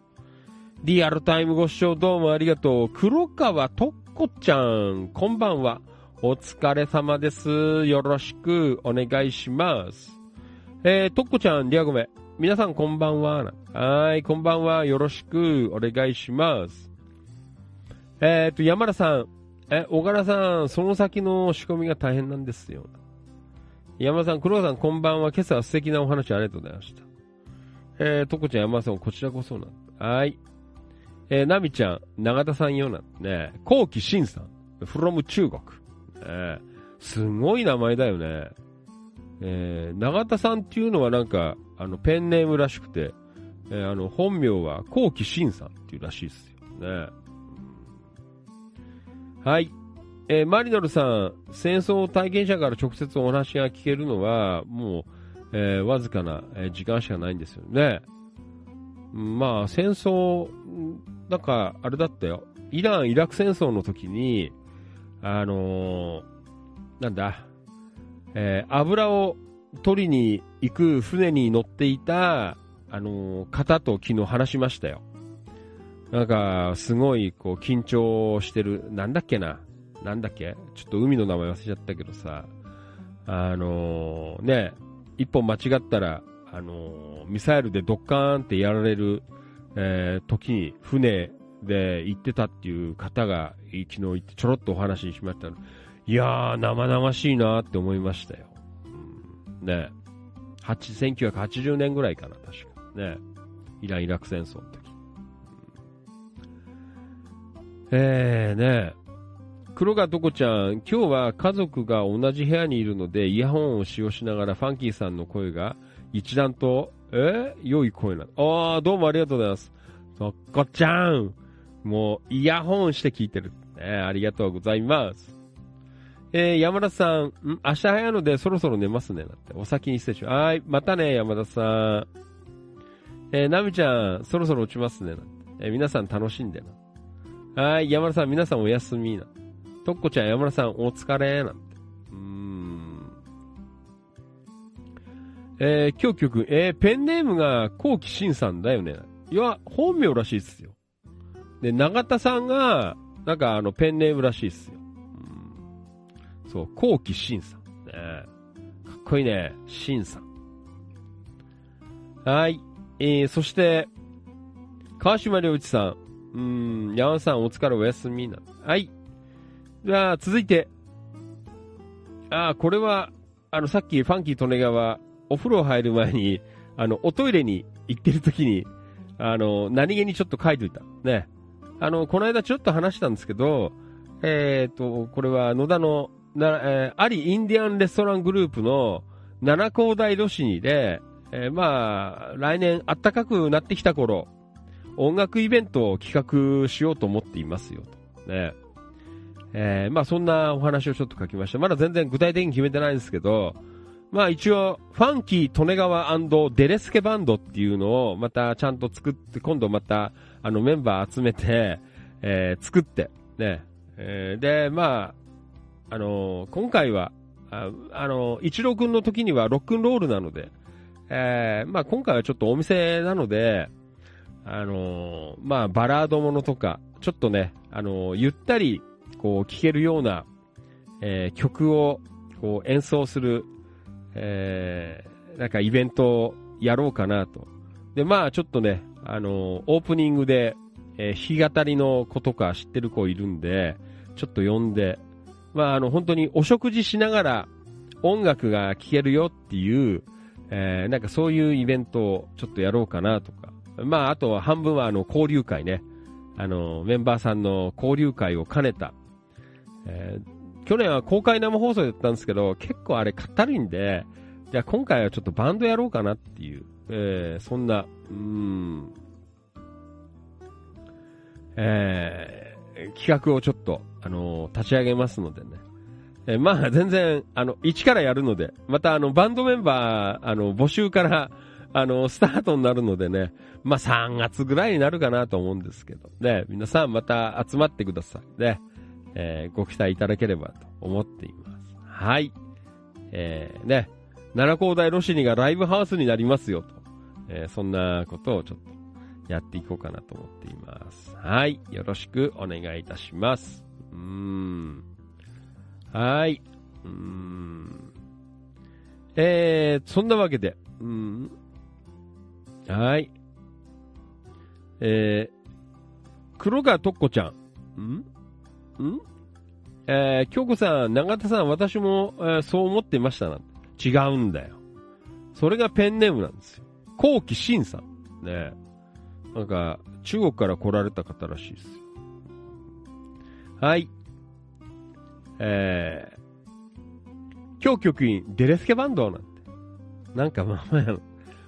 リアルタイムご視聴どうもありがとう。黒川とっこちゃん、こんばんは。お疲れ様です。よろしくお願いします。えー、とっこちゃん、リアゴメ。皆さんこんばんは。はい、こんばんは。よろしくお願いします。えっ、と、山田さん。え、小柄さん、その先の仕込みが大変なんですよ。山田さん、黒川さん、こんばんは。今朝は素敵なお話ありがとうございました。えー、とこちゃん、山田さん、こちらこそな。はい。えー、なみちゃん、長田さんよな。ね、後期慎さん、from 中国。ね、すごい名前だよね。えー、長田さんっていうのはなんか、あの、ペンネームらしくて、えー、あの、本名は後期慎さんっていうらしいですよね。はい。えー、マリノルさん、戦争体験者から直接お話が聞けるのは、もう、えー、わずかな、え時間しかないんですよね。まあ、戦争、なんか、あれだったよ。イラン・イラク戦争の時に、あのー、なんだ、えー油を取りに行く船に乗っていた、あのー方と昨日話しましたよ。なんか、すごい、こう、緊張してる、なんだっけな？なんだっけ？ちょっと海の名前忘れちゃったけどさ、あのーね、一本間違ったら、あのーミサイルでドッカーンってやられる、えー時に船で行ってたっていう方が昨日行ってちょろっとお話ししましたの。いやー、生々しいなって思いましたよ。うんね1980年ぐらいかな、確か。ねイラン・イラク戦争の時。えーね黒川とこちゃん、今日は家族が同じ部屋にいるので、イヤホンを使用しながらファンキーさんの声が一段と、え良い声なの。あー、どうもありがとうございます。とこちゃん、もうイヤホンして聞いてる。ね、ありがとうございます。えー、山田さん、ん？明日早いのでそろそろ寝ますね。だって。お先に失礼します。はい、またね、山田さん。えー、なみちゃん、そろそろ落ちますね。えー皆さん楽しんでな。はい、山田さん、皆さんおやすみな。とっこちゃん、山田さん、お疲れなんて。うーん。えー、今日曲、えー、ペンネームが、こうきしんさんだよね。いや、本名らしいっすよ。で、永田さんが、なんかあの、ペンネームらしいっすよ。うん、そう、こうきしんさん。ねかっこいいね、しんさん。はい。えー、そして、川島良一さん。うん、山田さんお疲れおやすみな。はい。じゃあ、続いて。あー、これは、あの、さっきファンキー利根川、お風呂入る前に、あの、おトイレに行ってる時に、あの、何気にちょっと書いといた。ね。あの、この間ちょっと話したんですけど、えっ、と、これは野田の、な、えー、アリインディアンレストラングループの七高台ロシニで、えーまあ、来年暖かくなってきた頃、音楽イベントを企画しようと思っていますよ、と。ね。えーまあそんなお話をちょっと書きました。まだ全然具体的に決めてないんですけど、まあ一応、ファンキー利根川デレスケバンドっていうのをまたちゃんと作って、今度またあのメンバー集めて、えー作って、ね。えーで、まあ、あのー今回は、あ、あのー、一郎くんの時にはロックンロールなので、えーまあ今回はちょっとお店なので、あのーまあバラードものとか、ちょっとね、あのーゆったり、こう聴けるような、えー曲を、こう演奏する、えーなんかイベントをやろうかなと。で、まあちょっとね、あのーオープニングで、えー弾き語りの子とか知ってる子いるんで、ちょっと呼んで、まああの本当にお食事しながら音楽が聴けるよっていう、えーなんかそういうイベントをちょっとやろうかなとか。まああとは半分はあの交流会ね。あの、メンバーさんの交流会を兼ねた。えー去年は公開生放送だったんですけど、結構あれかたるいんで、じゃあ今回はちょっとバンドやろうかなっていう、えーそんな、うん、えー企画をちょっと、あのー立ち上げますのでね。えーまあ全然、あの、一からやるので、またあの、バンドメンバー、あの、募集から、あの、スタートになるのでね、まあ3月ぐらいになるかなと思うんですけど、ね、皆さんまた集まってください。ね、えーご期待いただければと思っています。はい。えー、ね、奈良工大ロシニがライブハウスになりますよと。えーそんなことをちょっとやっていこうかなと思っています。はい。よろしくお願いいたします。うーん。はい。うーん。えー、そんなわけで、うーん。はい。えー、黒川とっこちゃん。んん？えー、京子さん、永田さん、私も、えーそう思ってましたな。違うんだよ。それがペンネームなんですよ。コウキシンさん。ねなんか、中国から来られた方らしいです。はい。えー、今日局員、デレスケバンドなんて。なんかまあまあやの。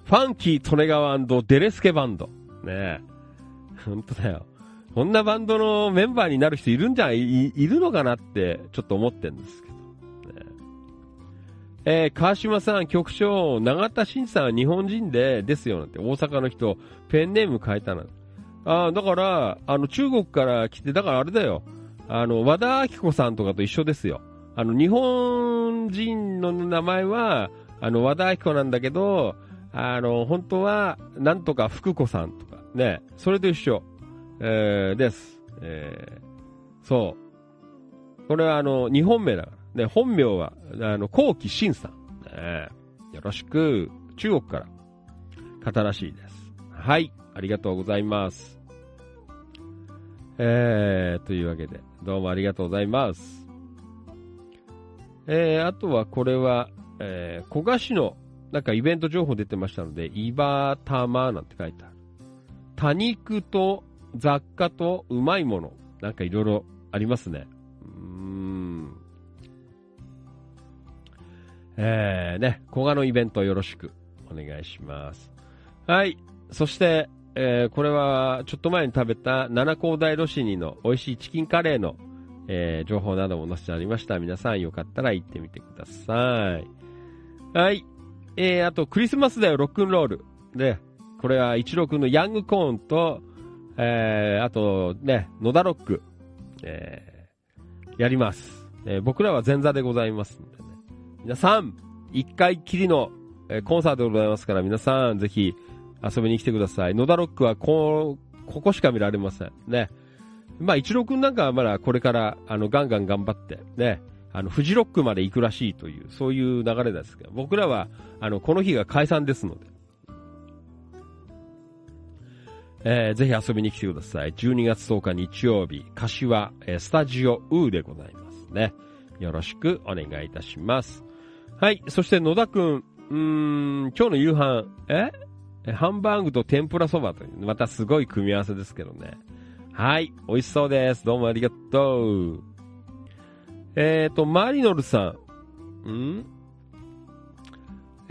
ファンキー・トネガワデレスケバンド。ねえ。ほんとだよ。こんなバンドのメンバーになる人いるんじゃないいるのかなって、ちょっと思ってるんですけど。ねえー、川島さん、局長、永田真さんは日本人で、ですよなんて、大阪の人、ペンネーム変えたな。ああ、だから、あの、中国から来て、だからあれだよ。あの、和田明子さんとかと一緒ですよ。あの、日本人の名前は、あの、和田明子なんだけど、あの、本当は、なんとか福子さんとか、ね、それと一緒、えー、です。えー、そう。これはあの、日本名だから。ね、本名は、あの、幸喜慎さん。ね、よろしく、中国から、方らしいです。はい、ありがとうございます。えー、というわけで、どうもありがとうございます。えー、あとはこれは、えー、古賀市の、なんかイベント情報出てましたので、イバタマなんて書いてある。多肉と雑貨とうまいもの。なんかいろいろありますね。うーん。えー、ね、古賀のイベントよろしくお願いします。はい。そして、えー、これはちょっと前に食べた七高大ロシニの美味しいチキンカレーの、えー、情報なども載せてありました。皆さんよかったら行ってみてください。はい。えー、あとクリスマスだよ、ロックンロール。で、これは一郎くんのヤングコーンと、えー、あとね、野田ロック、えー、やります。えー、僕らは前座でございますんでね。皆さん、一回きりの、えーコンサートでございますから、皆さん、ぜひ遊びに来てください。野田ロックはこ、ここしか見られません。ね。まあ、一郎くんなんかはまだこれから、あの、ガンガン頑張って、ね。あの、フジロックまで行くらしいという、そういう流れですけど、僕らは、あの、この日が解散ですので、えーぜひ遊びに来てください。12月10日日曜日、柏、えースタジオウーでございますね。よろしくお願いいたします。はい。そして野田くん、うーん、今日の夕飯、え？ハンバーグと天ぷらそばという、またすごい組み合わせですけどね。はい。美味しそうです。どうもありがとう。えっ、ー、と、マリノルさん。ん？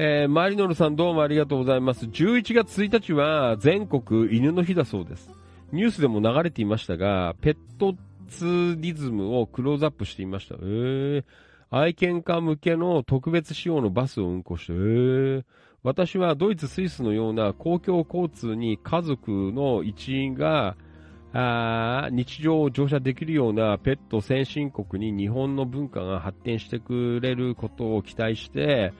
えー、マリノルさんどうもありがとうございます。11月1日は全国犬の日だそうです。ニュースでも流れていましたが、ペットツーリズムをクローズアップしていました。えー、愛犬家向けの特別仕様のバスを運行して、えー、私はドイツ、スイスのような公共交通に家族の一員があ日常を乗車できるようなペット先進国に日本の文化が発展してくれることを期待して、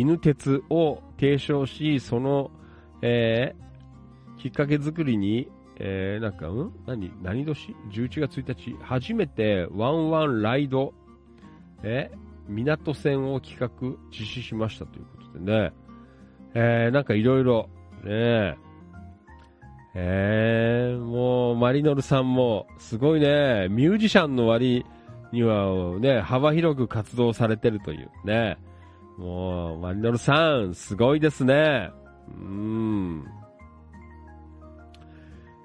犬鉄を提唱し、その、えーきっかけ作りに、えーなんか、うん？何、何年 ?11 月1日、初めてワンワンライド、え港線を企画、実施しましたということでね、えーなんかいろいろ、ねえーもう、マリノルさんも、すごいね、ミュージシャンの割には、ね、幅広く活動されてるというね、もう、マリノルさん、すごいですね。うーん。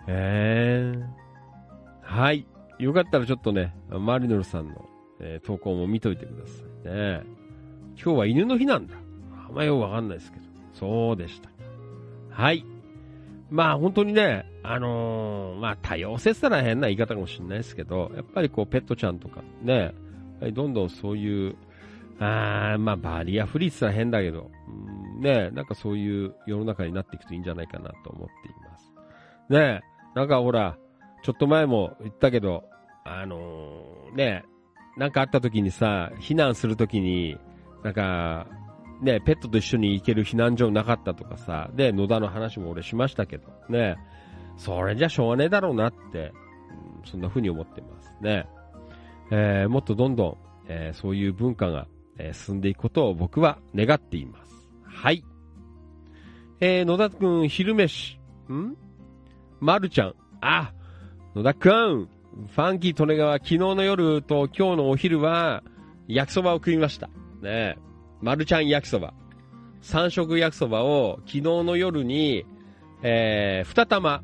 えー。はい。よかったらちょっとね、マリノルさんの、えー投稿も見といてくださいね。今日は犬の日なんだ。あんまよくわかんないですけど。そうでした。はい。まあ本当にね、あのーまあ多様性ったら変な言い方かもしれないですけど、やっぱりこうペットちゃんとかね、どんどんそういう、あーまあバリアフリーって言ったら変だけど、うんね、なんかそういう世の中になっていくといいんじゃないかなと思っています。ねなんかほら、ちょっと前も言ったけど、あのーねなんかあった時にさ、避難する時に、なんか、ね、ペットと一緒に行ける避難所なかったとかさ、で、野田の話も俺しましたけど、ね、それじゃしょうがねえだろうなって、そんな風に思ってますね。えーもっとどんどん、えーそういう文化が、えー進んでいくことを僕は願っています。はい。えー野田くん、昼飯。ん？まるちゃん。あ、野田くん。ファンキー利根川、昨日の夜と今日のお昼は、焼きそばを食いました。ねえ。まるちゃん焼きそば。三色焼きそばを昨日の夜に、えー、二玉、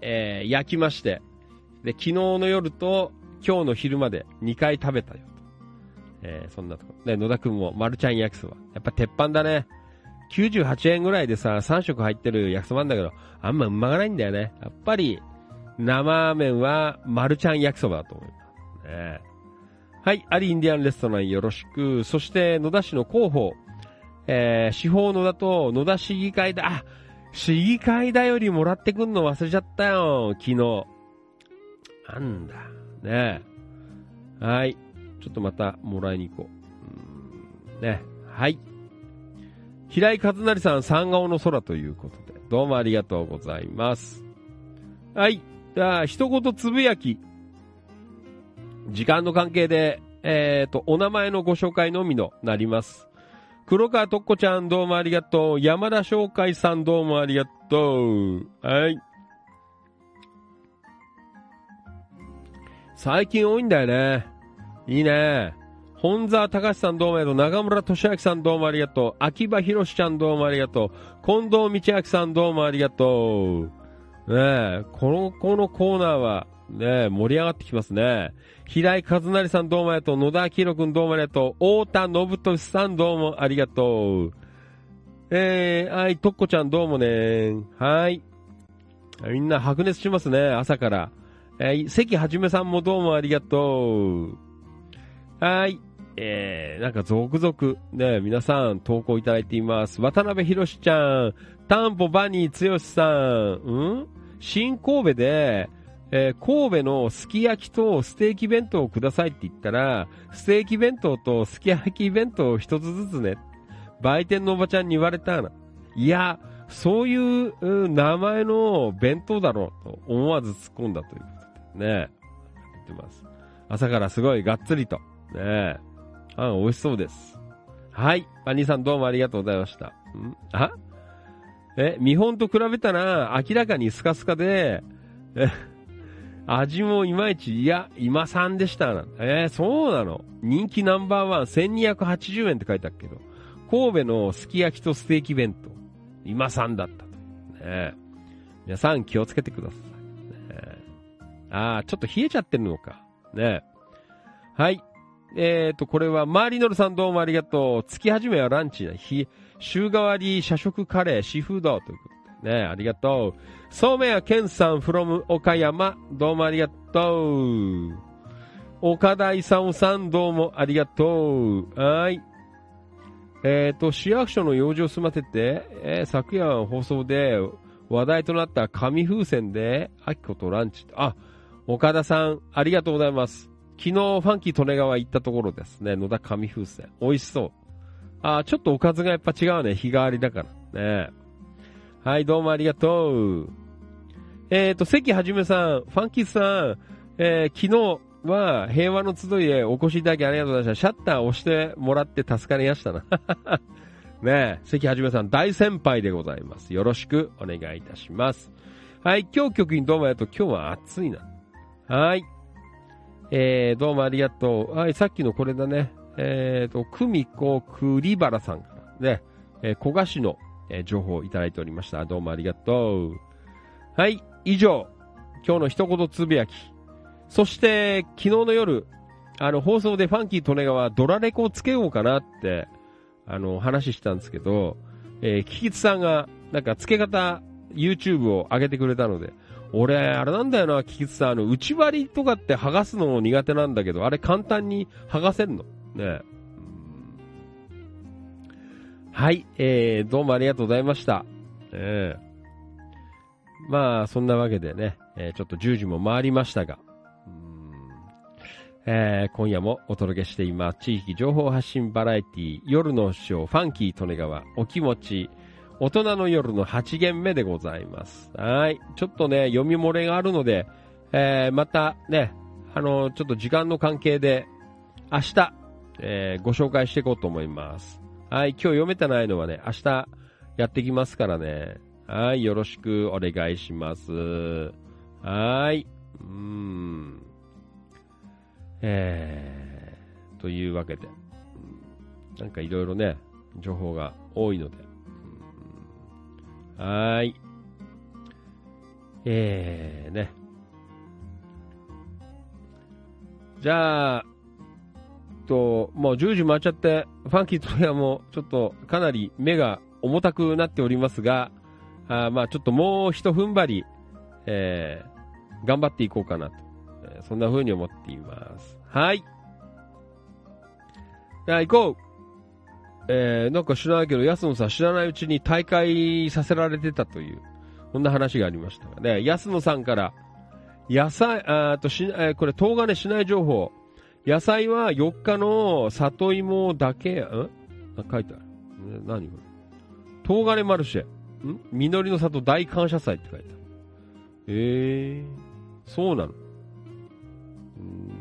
えー焼きまして、で、昨日の夜と今日の昼まで2回食べたよ。えーそんなとこ。で、野田くんも、まるちゃん焼きそば。やっぱ鉄板だね。98円ぐらいでさ、3色入ってる焼きそばなんだけど、あんまうまがないんだよね。やっぱり、生麺は、まるちゃん焼きそばだと思います。ね、はい、アリインディアンレストランよろしく。そして、野田市の広報。えー、司法野田と野田市議会だ。あ、市議会だよりもらってくんの忘れちゃったよ、昨日。なんだ、ねはい。ちょっとまたもらいに行こう。うね。はい。平井和成さん、三顔の空ということで、どうもありがとうございます。はい。じゃあ、一言つぶやき。時間の関係で、えっ、と、お名前のご紹介のみのなります。黒川とっこちゃんどうもありがとう。山田翔海さんどうもありがとう。はい。最近多いんだよね。いいね。本沢隆さんどうもありがとう。中村俊明さんどうもありがとう。秋葉博ちゃんどうもありがとう。近藤道明さんどうもありがとう。ねえ、この、このコーナーは、ねえ、盛り上がってきますね。平井和成さんどうもありがとう。野田明宏くんどうもありがとう。太田信俊さんどうもありがとう。えー、はい、とっこちゃんどうもね。はい。みんな白熱しますね、朝から。えー、関はじめさんもどうもありがとう。はい。えー、なんか続々、ね、皆さん投稿いただいています。渡辺博ちゃん、タンポバニー剛さん、ん？新神戸で、えー神戸のすき焼きとステーキ弁当をくださいって言ったら、ステーキ弁当とすき焼き弁当を一つずつね、売店のおばちゃんに言われたな。いや、そういう名前の弁当だろうと思わず突っ込んだということでね、言ってます。朝からすごいがっつりと、ねえ、あ美味しそうです。はい。パニーさんどうもありがとうございました。ん？あ？え、見本と比べたら明らかにスカスカで、え、味もいまいち、いや、今さんでした。えーそうなの？人気ナンバーワン1280円って書いてあるけど、神戸のすき焼きとステーキ弁当、今さんだったと。ね皆さん気をつけてください。ねああ、ちょっと冷えちゃってるのか。ねはい。えっ、と、これは、マーリノルさんどうもありがとう。月始めはランチだ。ひ週替わり社食カレー、シーフードということでね、ありがとう。そうめんやけんさん from 岡山、どうもありがとう。岡田勲さんどうもありがとう。はい。えっ、と、市役所の用事を済ませて、えー昨夜の放送で話題となった紙風船で、あきことランチ。あ、岡田さん、ありがとうございます。昨日、ファンキー利根川行ったところですね。野田紙風船。美味しそう。あ、ちょっとおかずがやっぱ違うね。日替わりだから。ね。はい、どうもありがとう。えっ、と、関はじめさん、ファンキーさん、えー昨日は平和の集いへお越しいただきありがとうございました。シャッター押してもらって助かりましたな。ねえ、関はじめさん大先輩でございます。よろしくお願いいたします。はい、今日局員どうもありがとう。今日は暑いな。はい。えー、どうもありがとう。はい、さっきのこれだね。えーと、久美子栗原さんからね、えー、小菓子の、えー情報をいただいておりました。どうもありがとう。はい、以上、今日の一言つぶやき。そして、昨日の夜、あの、放送でファンキー利根川ドラレコをつけようかなって、あの、話したんですけど、えー、キキツさんが、なんか、付け方、YouTube を上げてくれたので、俺、あれなんだよな、キキツさん、あの、内割りとかって剥がすの苦手なんだけど、あれ簡単に剥がせるの？ねうんはい、えー、どうもありがとうございました。ええまあ、そんなわけでね、えーちょっと10時も回りましたが、えー今夜もお届けしています。地域情報発信バラエティ夜のショー、ファンキー利根川、お気持ち、大人の夜の8限目でございます。はい。ちょっとね、読み漏れがあるので、えーまたね、あの、ちょっと時間の関係で、明日、えーご紹介していこうと思います。はい。今日読めてないのはね、明日やってきますからね。はい。よろしくお願いします。はい。うーん。えー、というわけで、なんかいろいろね、情報が多いので、はーい。えー、ね。じゃあ、と、もう10時回っちゃって、ファンキーとやもちょっとかなり目が重たくなっておりますが、あまあちょっともう一踏ん張り、えー、頑張っていこうかなと、えーそんな風に思っています。はい。じゃあ行こうえー、なんか知らないけど、安野さん知らないうちに大会させられてたという、こんな話がありましたがね、安野さんから、野菜、あーとし、えーこれ、東金市内情報。野菜は4日の里芋だけ、ん？あ書いてある。ね、何これ？東金マルシェ。ん？実りの里大感謝祭って書いてある。ええー、そうなの。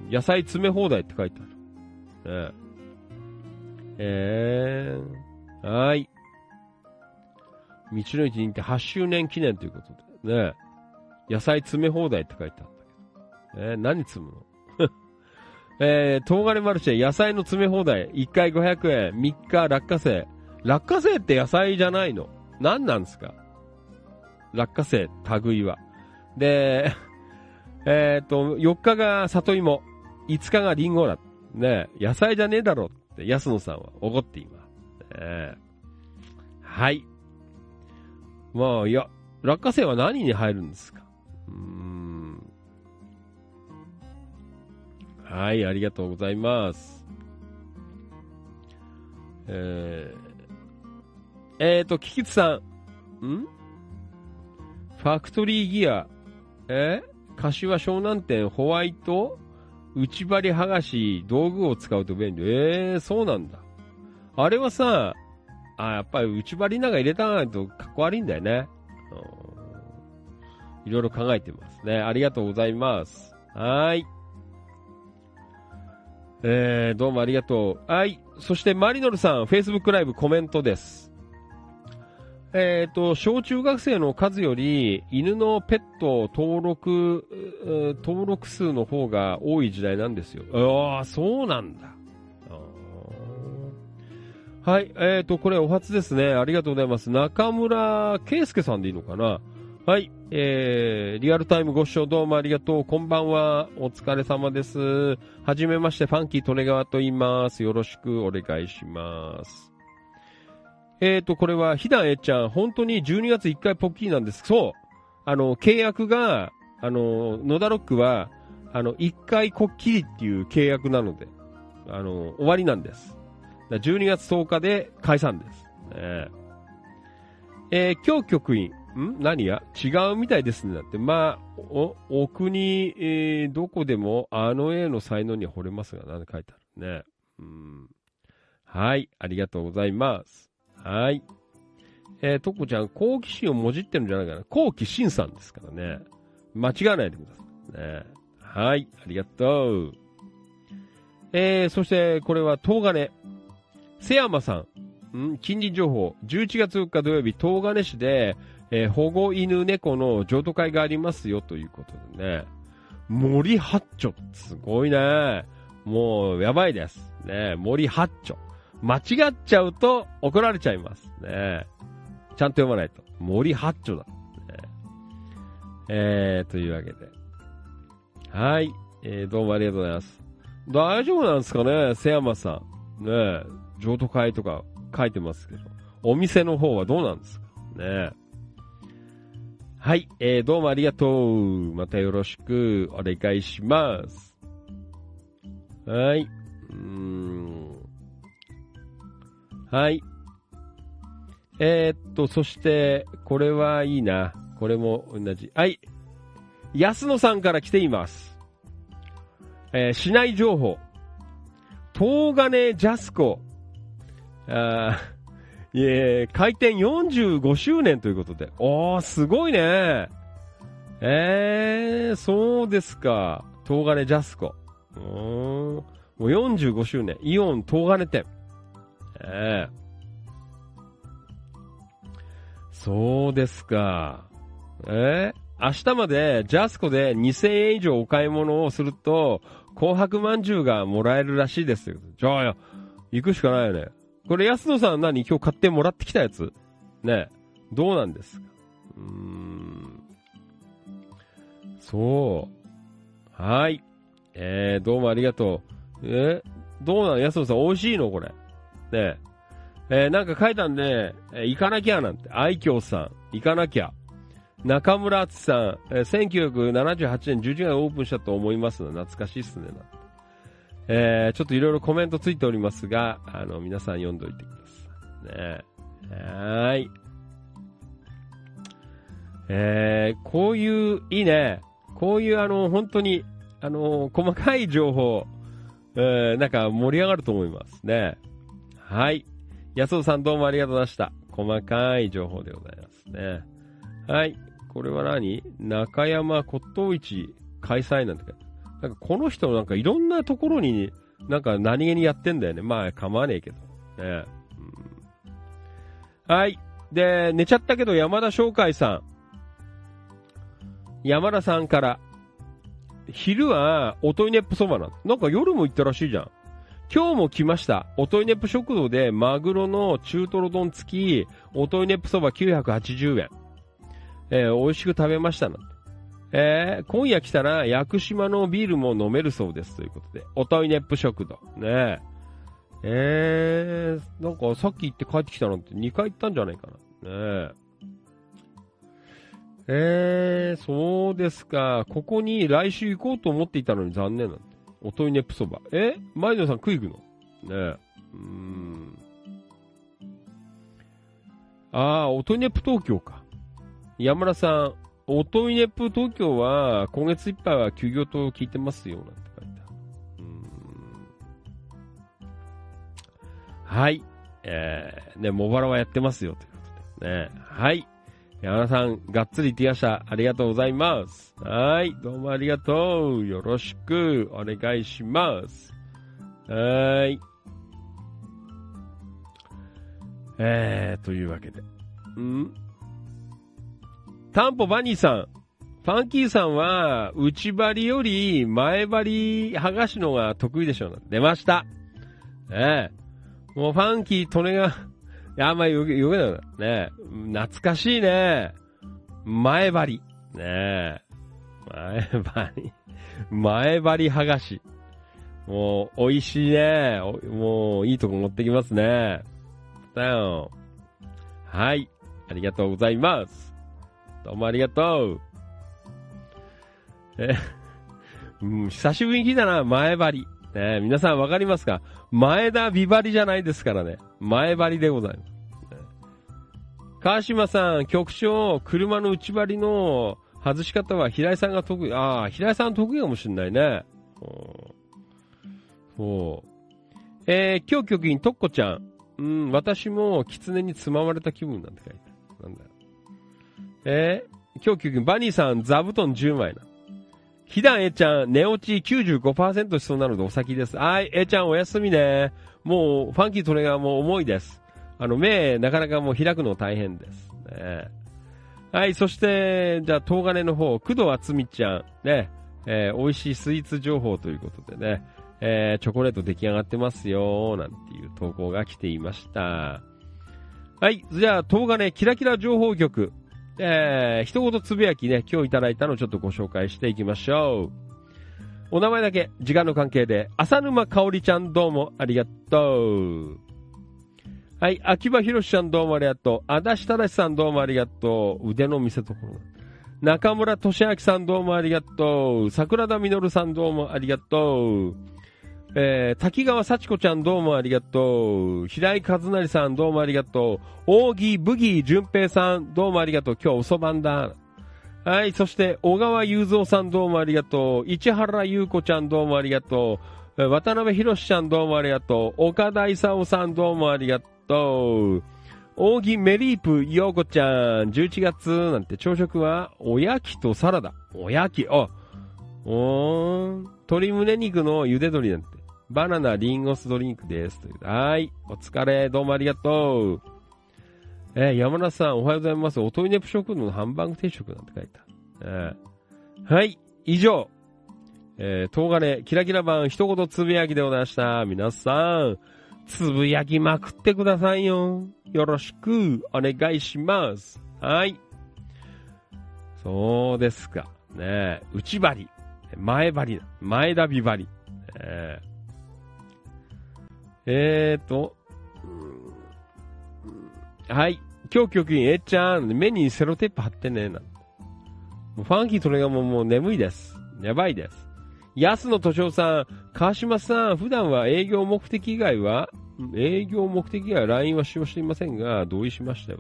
野菜詰め放題って書いてある。ねええー、はーい。道の駅人気8周年記念ということで、ね野菜詰め放題って書いてあったけど。えー、何積むの？えー、東金マルシェ野菜の詰め放題。1回500円。3日落花生。落花生って野菜じゃないの？何なんですか？落花生、類は。で、えっ、と、4日が里芋。5日がリンゴだ。ね野菜じゃねえだろ安野さんは怒っています。ねはい。まあ、いや、落花生は何に入るんですか？うん。はい、ありがとうございます。えー、えーと、キキツさん。ん？ファクトリーギア。え？柏湘南店ホワイト？内張り剥がし道具を使うと便利。えー、そうなんだ。あれはさ、あ、やっぱり内張りなんか入れたないとかっこ悪いんだよね。いろいろ考えてますね。ありがとうございます。はい。えー、どうもありがとう。はい。そしてマリノルさん、Facebook ライブコメントです。えっ、と、小中学生の数より犬のペット登録、登録数の方が多い時代なんですよ。ああ、そうなんだ。はい。えっ、と、これお初ですね。ありがとうございます。中村圭介さんでいいのかな？はい。えー、リアルタイムご視聴どうもありがとう。こんばんは。お疲れ様です。はじめまして、ファンキー・トネガワと言います。よろしくお願いします。えーと、これは、ひだえっちゃん、本当に12月1回ポッキーなんです。そう。あの、契約が、あの、野田ロックは、あの、1回こっきりっていう契約なので、あの、終わりなんです。だ12月10日で解散です。ねえー今日局員、ん？何や違うみたいですね。だって、まあ、お、お国、えーどこでもあの絵の才能には惚れますが、なんて書いてあるね。うん。はい、ありがとうございます。はい。えー、とこちゃん、好奇心をもじってるんじゃないかな。好奇心さんですからね。間違わないでください。ね。はい、ありがとう。えー、そして、これは、東金。瀬山さん。ん？近隣情報。11月4日土曜日、東金市で、えー保護犬猫の譲渡会がありますよということでね。森八丁。すごいね。もう、やばいです。ね森八丁。間違っちゃうと怒られちゃいます。ねちゃんと読まないと。森八丁だ。ねえー、というわけで。はい。えー、どうもありがとうございます。大丈夫なんですかね？瀬山さん。ねえ、譲渡会とか書いてますけど。お店の方はどうなんですか？ねはい。えー、どうもありがとう。またよろしくお願いします。はい。うーん。はい。えー、っと、そして、これはいいな。これも同じ。はい。安野さんから来ています。えー、市内情報。東金ジャスコ。あー いえ、開店45周年ということで。おー、すごいね。えー、そうですか。東金ジャスコ。うん。もう45周年。イオン東金店。ええそうですか。えー明日までジャスコで2000円以上お買い物をすると、紅白まんじゅうがもらえるらしいですよ。じゃあ、行くしかないよね。これ安野さん何？今日買ってもらってきたやつ？ねどうなんですか？うーん。そう。はい。えー、どうもありがとう。えどうなん？安野さん美味しいの？これ。ねえー、なんか書いたんで、えー行かなきゃなんて。愛嬌さん、行かなきゃ。中村敦さん、えー1978年11月オープンしたと思いますの懐かしいっすね。なえー、ちょっといろいろコメントついておりますが、あの、皆さん読んどいてください。ねはい。えー、こういう、いいね。こういうあの、本当に、あの、細かい情報、えー、なんか盛り上がると思いますね。はい。安尾さんどうもありがとうございました。細かい情報でございますね。はい。これは何？中山骨董市開催なんてなんかこの人なんかいろんなところになんか何気にやってんだよね。まあ構わねえけど。ねうん、はい。で、寝ちゃったけど山田翔海さん。山田さんから、昼はおといねっぷそばなの。なんか夜も行ったらしいじゃん。今日も来ました。おといねっぷ食堂でマグロの中トロ丼付き、おといねっぷそば980円。えー美味しく食べました。えー今夜来たら屋久島のビールも飲めるそうですということで。おといねっぷ食堂。ねえ。えー、なんかさっき行って帰ってきたなんて2回行ったんじゃないかな。ねえ。えー、そうですか。ここに来週行こうと思っていたのに残念なんて。おといねっぷそば。え？前野さん食い行くの？ねえ。うーん。ああ、おといねっぷ東京か。山田さん、おといねっぷ東京は今月いっぱいは休業と聞いてますよ、なんて書いてある。うーん。はい。えー、ね、茂原はやってますよ、ということです。ね。はい。山田さん、がっつり言ってきました。ありがとうございます。はい。どうもありがとう。よろしくお願いします。はい。えー、というわけで。ん？タンポバニーさん。ファンキーさんは、内張りより前張り剥がしのが得意でしょう。出ました。ええもうファンキー、トネが、や、あんまりよけ、よけない。ねえ。懐かしいね。前張り。ねえ。前張り。前張り剥がし。もう、美味しいね。おもう、いいとこ持ってきますね。だよ。はい。ありがとうございます。どうもありがとう。え、うん、久しぶりに聞いたな、前張り。ね、皆さんわかりますか？前田美張りじゃないですからね。前張りでございます。川島さん、局長、車の内張りの外し方は平井さんが得意。ああ、平井さん得意かもしんないね。うんそう。えー、今日局員、とっこちゃん。うん、私も狐につままれた気分なんて書いてある。なんだよ。えー、今日局員、バニーさん、座布団10枚な。ひだんえちゃん、寝落ち95%しそうなのでお先です。はい、えちゃんおやすみね。もう、ファンキートレがもう重いです。あの、目、なかなかもう開くの大変です。ね、はい、そして、じゃあ、東金の方、工藤厚美ちゃん、ね、えー美味しいスイーツ情報ということでね、えーチョコレート出来上がってますよ、なんていう投稿が来ていました。はい、じゃあ、東金キラキラ情報局、えー、一言つぶやきね、今日いただいたのをちょっとご紹介していきましょう。お名前だけ、時間の関係で、浅沼かおりちゃんどうもありがとう。はい、秋葉博ちゃんどうもありがとう。足立正さんどうもありがとう。腕の見せ所。中村俊明さんどうもありがとう。桜田実さんどうもありがとう。えー、滝川幸子ちゃんどうもありがとう。平井和成さんどうもありがとう。扇ブギー淳平さんどうもありがとう。今日遅番だ。はい、そして小川雄三さんどうもありがとう。市原優子ちゃんどうもありがとう。渡辺博ちゃんどうもありがとう。岡田勲さんどうもありがとう。扇メリープ陽子ちゃん、11月なんて朝食はおやきとサラダ。おやき、あ、おー、鶏胸肉の茹で鶏なんて。バナナリンゴ酢ドリンクです。というはい。お疲れ。どうもありがとう。えー山田さん、おはようございます。おといねぷ食堂のハンバーグ定食なんて書いた。えーはい。以上。えー、東金、キラキラ版、一言つぶやきでございました。皆さん、つぶやきまくってくださいよ。よろしく、お願いします。はい。そうですか。ね、内張り。前張り。前田美張り。えーえーと、うんはい。今日局員、えっちゃん、目にセロテープ貼ってね、なもうファンキートレがもうもう眠いです。やばいです。安野敏夫さん、川島さん、普段は営業目的以外は、営業目的以外は LINE は使用していませんが、同意しましたよ。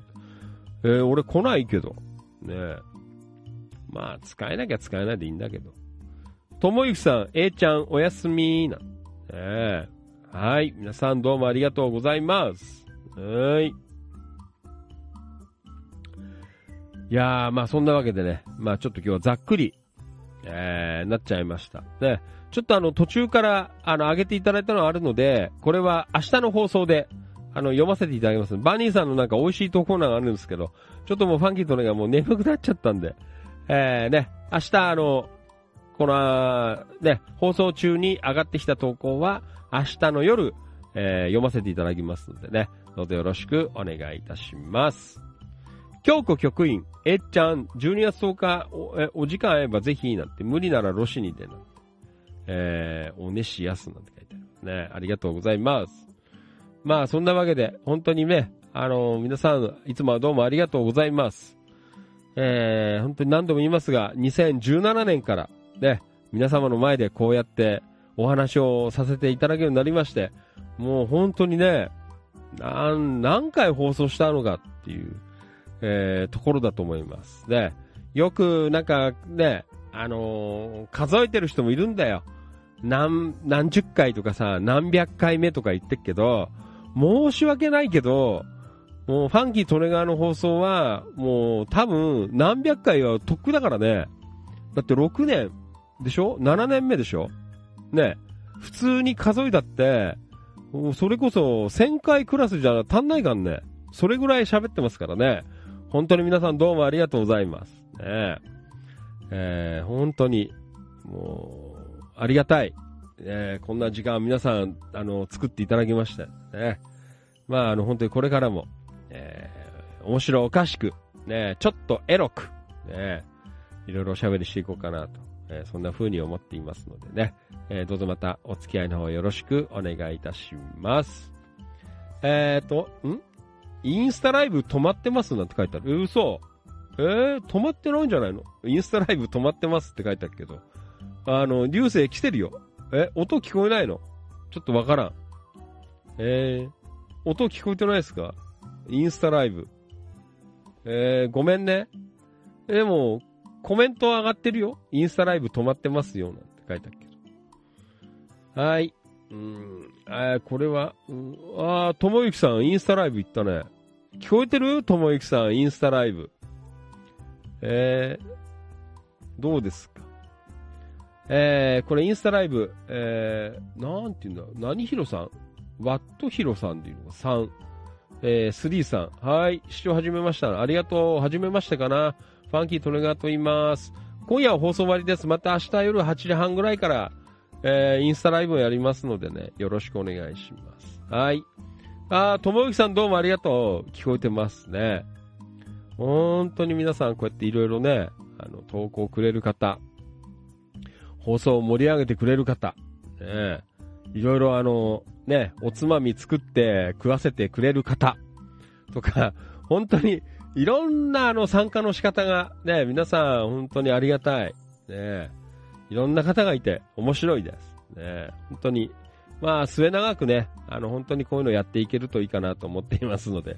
えー俺来ないけど。ねえ。まあ、使えなきゃ使えないでいいんだけど。ともゆきさん、えいちゃん、おやすみな。ねえ。はい。皆さんどうもありがとうございます。ーい。いやー、まあそんなわけでね、まあちょっと今日はざっくり、えー、なっちゃいました。で、ちょっとあの途中からあの上げていただいたのはあるので、これは明日の放送で、あの読ませていただきます。バニーさんのなんか美味しい投稿欄があるんですけど、ちょっともうファンキーとねがもう眠くなっちゃったんで、えー、ね、明日あの、この、ね、放送中に上がってきた投稿は、明日の夜、えー、読ませていただきますのでね、どうぞよろしくお願いいたします。京子局員、えっちゃん、12月10日おえお時間合えばぜひなんて、無理ならロシにでな、えー、おねしやすなんて書いてありますね。ありがとうございます。まあ、そんなわけで、本当にね、あの皆さん、いつもはどうもありがとうございます。えー、本当に何度も言いますが、2017年から、ね、皆様の前でこうやってお話をさせていただけるようになりまして、もう本当にね、何回放送したのかっていう、えーところだと思います。で、よくなんかね、あのー数えてる人もいるんだよ。何、何十回とかさ、何百回目とか言ってっけど、申し訳ないけど、もうファンキー・トレガーの放送は、もう多分何百回はとっくだからね。だって6年でしょ ?7 年目でしょ？ね。普通に数えたって、もうそれこそ1000回クラスじゃ足んないかんね。それぐらい喋ってますからね。本当に皆さんどうもありがとうございます。ねえー本当に、もう、ありがたい。えーこんな時間皆さん、あの、作っていただきまして。ね。まあ、あの、本当にこれからも、えー面白おかしく、ね、ちょっとエロく、ね、いろいろおしゃべりしていこうかなと、えーそんな風に思っていますのでね、えーどうぞまたお付き合いの方よろしくお願いいたします。えーと、ん？インスタライブ止まってますなんて書いてある。え嘘えー、止まってないんじゃないの？インスタライブ止まってますって書いてあるけど。あの、流星来てるよ。え、音聞こえないの？ちょっとわからん。えー、音聞こえてないですか？インスタライブ。えー、ごめんね。でも、コメント上がってるよ。インスタライブ止まってますよ。なんて書いてあるけど。はい。うん。あーこれは、うん、あー、ともゆきさん、インスタライブ行ったね。聞こえてる？ともゆきさん、インスタライブ。えー、どうですか？えー、これインスタライブ、えー、なんて言うんだ、何ヒロさん？ワットヒロさんでいうのが3、えー、3さん。はい、視聴始めました。ありがとう。始めましたかな？ファンキートレガーと言います。今夜は放送終わりです。また明日夜8時半ぐらいから、えー、インスタライブをやりますのでね、よろしくお願いします。はい。あー、ともゆきさんどうもありがとう。聞こえてますね。本当に皆さんこうやっていろいろね、あの、投稿くれる方、放送を盛り上げてくれる方、ね、いろいろあの、ね、おつまみ作って食わせてくれる方、とか、本当にいろんなあの参加の仕方が、ね、皆さん本当にありがたい。ね、いろんな方がいて面白いです。ね、本当に、まあ末永くね、あの本当にこういうのやっていけるといいかなと思っていますので、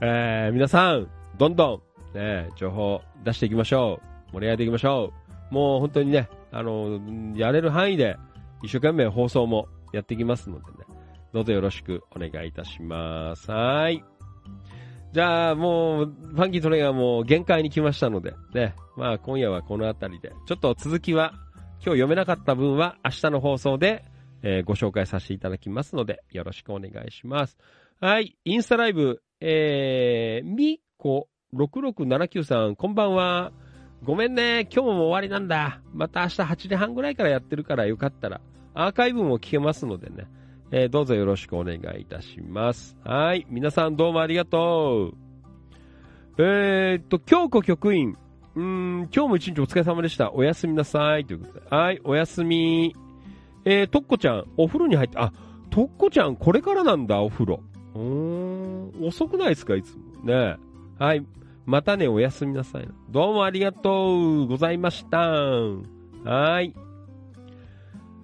えー皆さん、どんどん、ね、情報出していきましょう。盛り上げていきましょう。もう本当にね、あの、やれる範囲で一生懸命放送もやっていきますのでね、どうぞよろしくお願いいたします。はい。じゃあもう、ファンキートレイガーも限界に来ましたので、ね、まあ今夜はこの辺りで、ちょっと続きは、今日読めなかった分は明日の放送で、えーご紹介させていただきますので、よろしくお願いします。はい、インスタライブ、えー、みこ6679さん、こんばんは。ごめんね、今日も終わりなんだ。また明日8時半ぐらいからやってるからよかったら、アーカイブも聞けますのでね、えーどうぞよろしくお願いいたします。はい、皆さんどうもありがとう。えー、っと、京子局員、うーん、今日も一日お疲れ様でした。おやすみなさい。ということで。はい、おやすみ。えー、とっこちゃん、お風呂に入って、あ、とっこちゃん、これからなんだ、お風呂。うーん、遅くないですか、いつも。ねはい。またね、おやすみなさい。どうもありがとうございました。はい。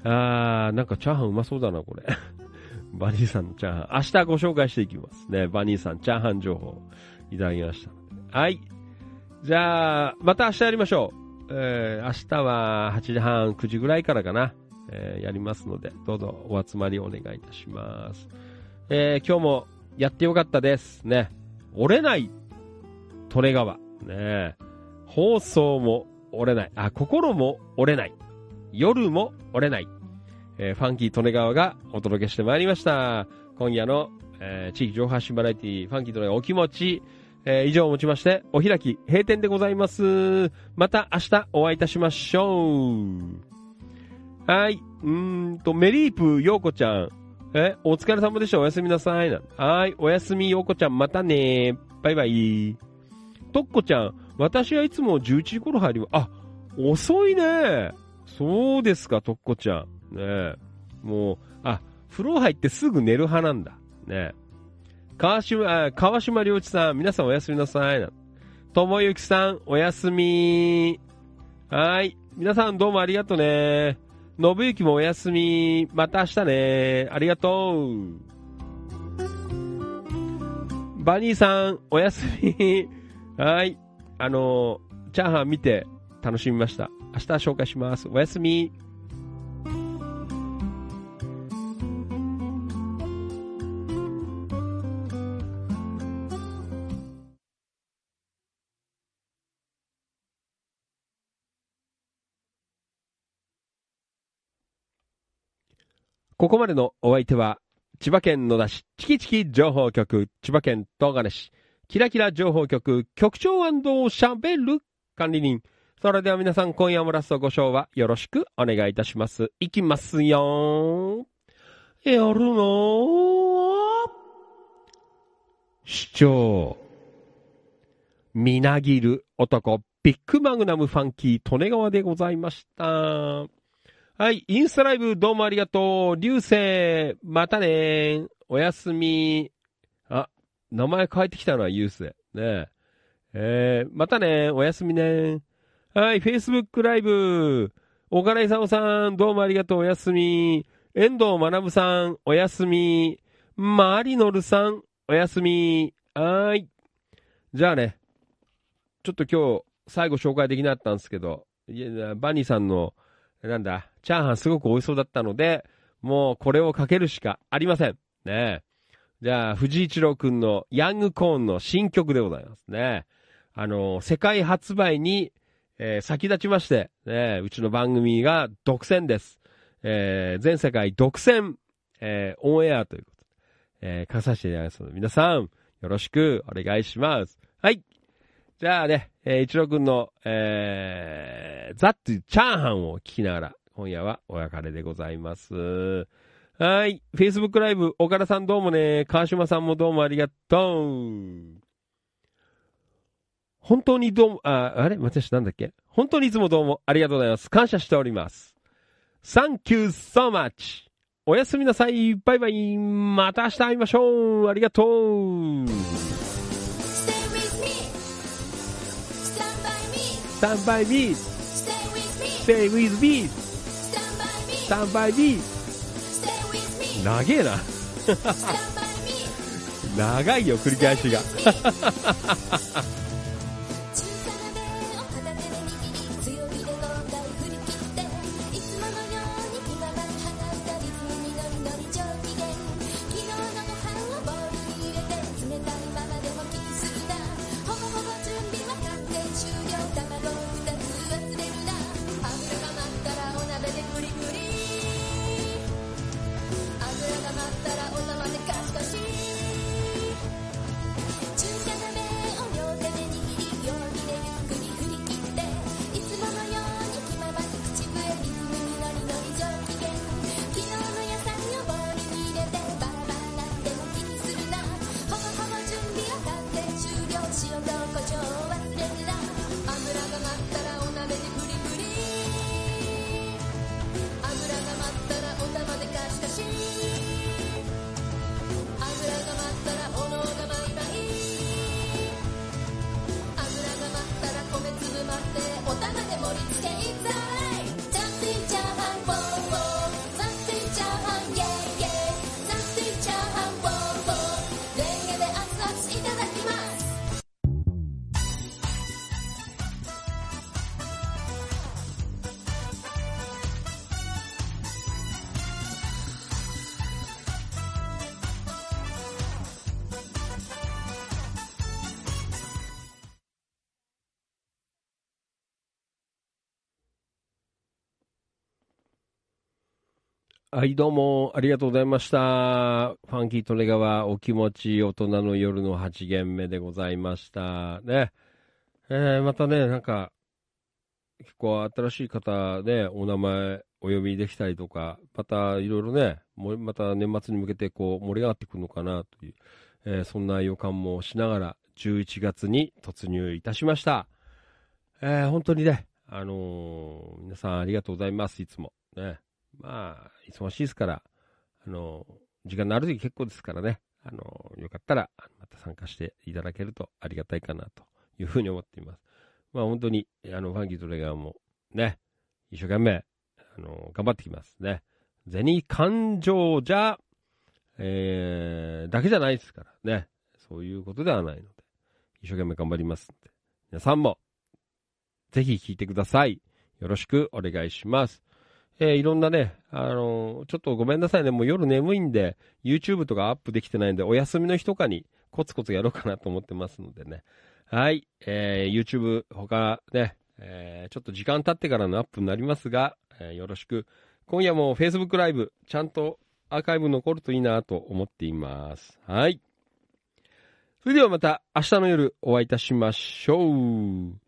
あー、なんかチャーハンうまそうだな、これ。バニーさんのチャーハン。明日ご紹介していきますね。バニーさん、チャーハン情報いただきました。はい。じゃあ、また明日やりましょう。えー、明日は8時半、9時ぐらいからかな。えーやりますので、どうぞお集まりお願いいたします。えー今日もやってよかったです。ね。折れない、利根川。ね放送も折れない。あ、心も折れない。夜も折れない。えーファンキー利根川がお届けしてまいりました。今夜の、えー地域情報発信バラエティファンキー利根川お気持ち、えー以上をもちまして、お開き、閉店でございます。また明日お会いいたしましょう。はい。うーんと、メリープようこちゃん。え、お疲れ様でした。おやすみなさい。はい。おやすみようこちゃん。またねバイバイ。とっこちゃん。私はいつも11時頃入りま、あ、遅いね。そうですか、とっこちゃん。ね。もう、あ、風呂入ってすぐ寝る派なんだ。ね。川島、あ川島良一さん、皆さんおやすみなさい。ともゆきさん、おやすみ。はい。皆さんどうもありがとうね。のぶゆきもおやすみ。また明日ね。ありがとう。バニーさん、おやすみ。はい。あのチャーハン見て楽しみました。明日紹介します。おやすみ。ここまでのお相手は、千葉県野田市チキチキ情報局、千葉県東金市、キラキラ情報局、局長しゃべる管理人。それでは皆さん今夜もラストご賞はよろしくお願いいたします。いきますよやるの市長。みなぎる男、ビッグマグナムファンキー、利根川でございました。はい、インスタライブどうもありがとう。流星、またねーおやすみ。あ、名前変えてきたのはユース。ねえ。ー、またねーおやすみねーはい、Facebook ライブ。岡田勲さん、どうもありがとう。おやすみ。遠藤学さん、おやすみ。マリノルさん、おやすみ。はーい。じゃあね、ちょっと今日、最後紹介できなかったんですけど、いやバニーさんの、なんだ、チャーハンすごく美味しそうだったので、もうこれをかけるしかありません。ねじゃあ、藤井一郎くんのヤングコーンの新曲でございますね。あの、世界発売に、えー先立ちまして、ね、うちの番組が独占です。えー全世界独占、えーオンエアということで、えー、かさせていただきますので、皆さん、よろしくお願いします。はい。じゃあね、えー、一郎くんの、えー、ザッツチャーハンを聞きながら、今夜はお別れでございます。はい。Facebook ライブ、岡田さんどうもね、川島さんもどうもありがとう。本当にどうも、あ、あれ？私なんだっけ？本当にいつもどうもありがとうございます。感謝しております。Thank you so much. おやすみなさい。バイバイ。また明日会いましょう。ありがとう。Stay with me Stand by me Stay with me. スタンバイビ長えな。長いよ繰り返しが。はい、どうも、ありがとうございました。ファンキートレガはお気持ち大人の夜の8限目でございました。ね。えー、またね、なんか、結構新しい方でお名前お呼びできたりとか、またいろいろね、もまた年末に向けてこう盛り上がってくるのかなという、えーそんな予感もしながら11月に突入いたしました。えー本当にね、あのー皆さんありがとうございます、いつも。ね。まあ、忙しいですから、あの時間のある時結構ですからね、あのよかったら、また参加していただけるとありがたいかなというふうに思っています。まあ本当に、あの、ファンキートレガーもね、一生懸命、あの頑張ってきますね。銭感情じゃ、えー、だけじゃないですからね。そういうことではないので、一生懸命頑張りますんで。皆さんも、ぜひ聞いてください。よろしくお願いします。えーいろんなね、あのーちょっとごめんなさいね、もう夜眠いんで、YouTube とかアップできてないんで、お休みの日とかにコツコツやろうかなと思ってますのでね。はい、えー YouTube 他ね、えーちょっと時間経ってからのアップになりますが、えーよろしく。今夜も Facebook ライブ、ちゃんとアーカイブ残るといいなと思っています。はい。それではまた明日の夜お会いいたしましょう。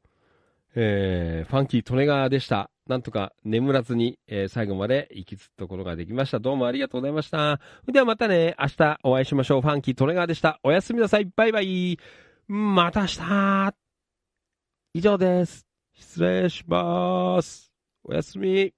えーファンキー・トネガーでした。なんとか眠らずに、えー最後まで行きつくころができました。どうもありがとうございました。ではまたね、明日お会いしましょう。ファンキー・トネガーでした。おやすみなさい。バイバイ。また明日。以上です。失礼します。おやすみ。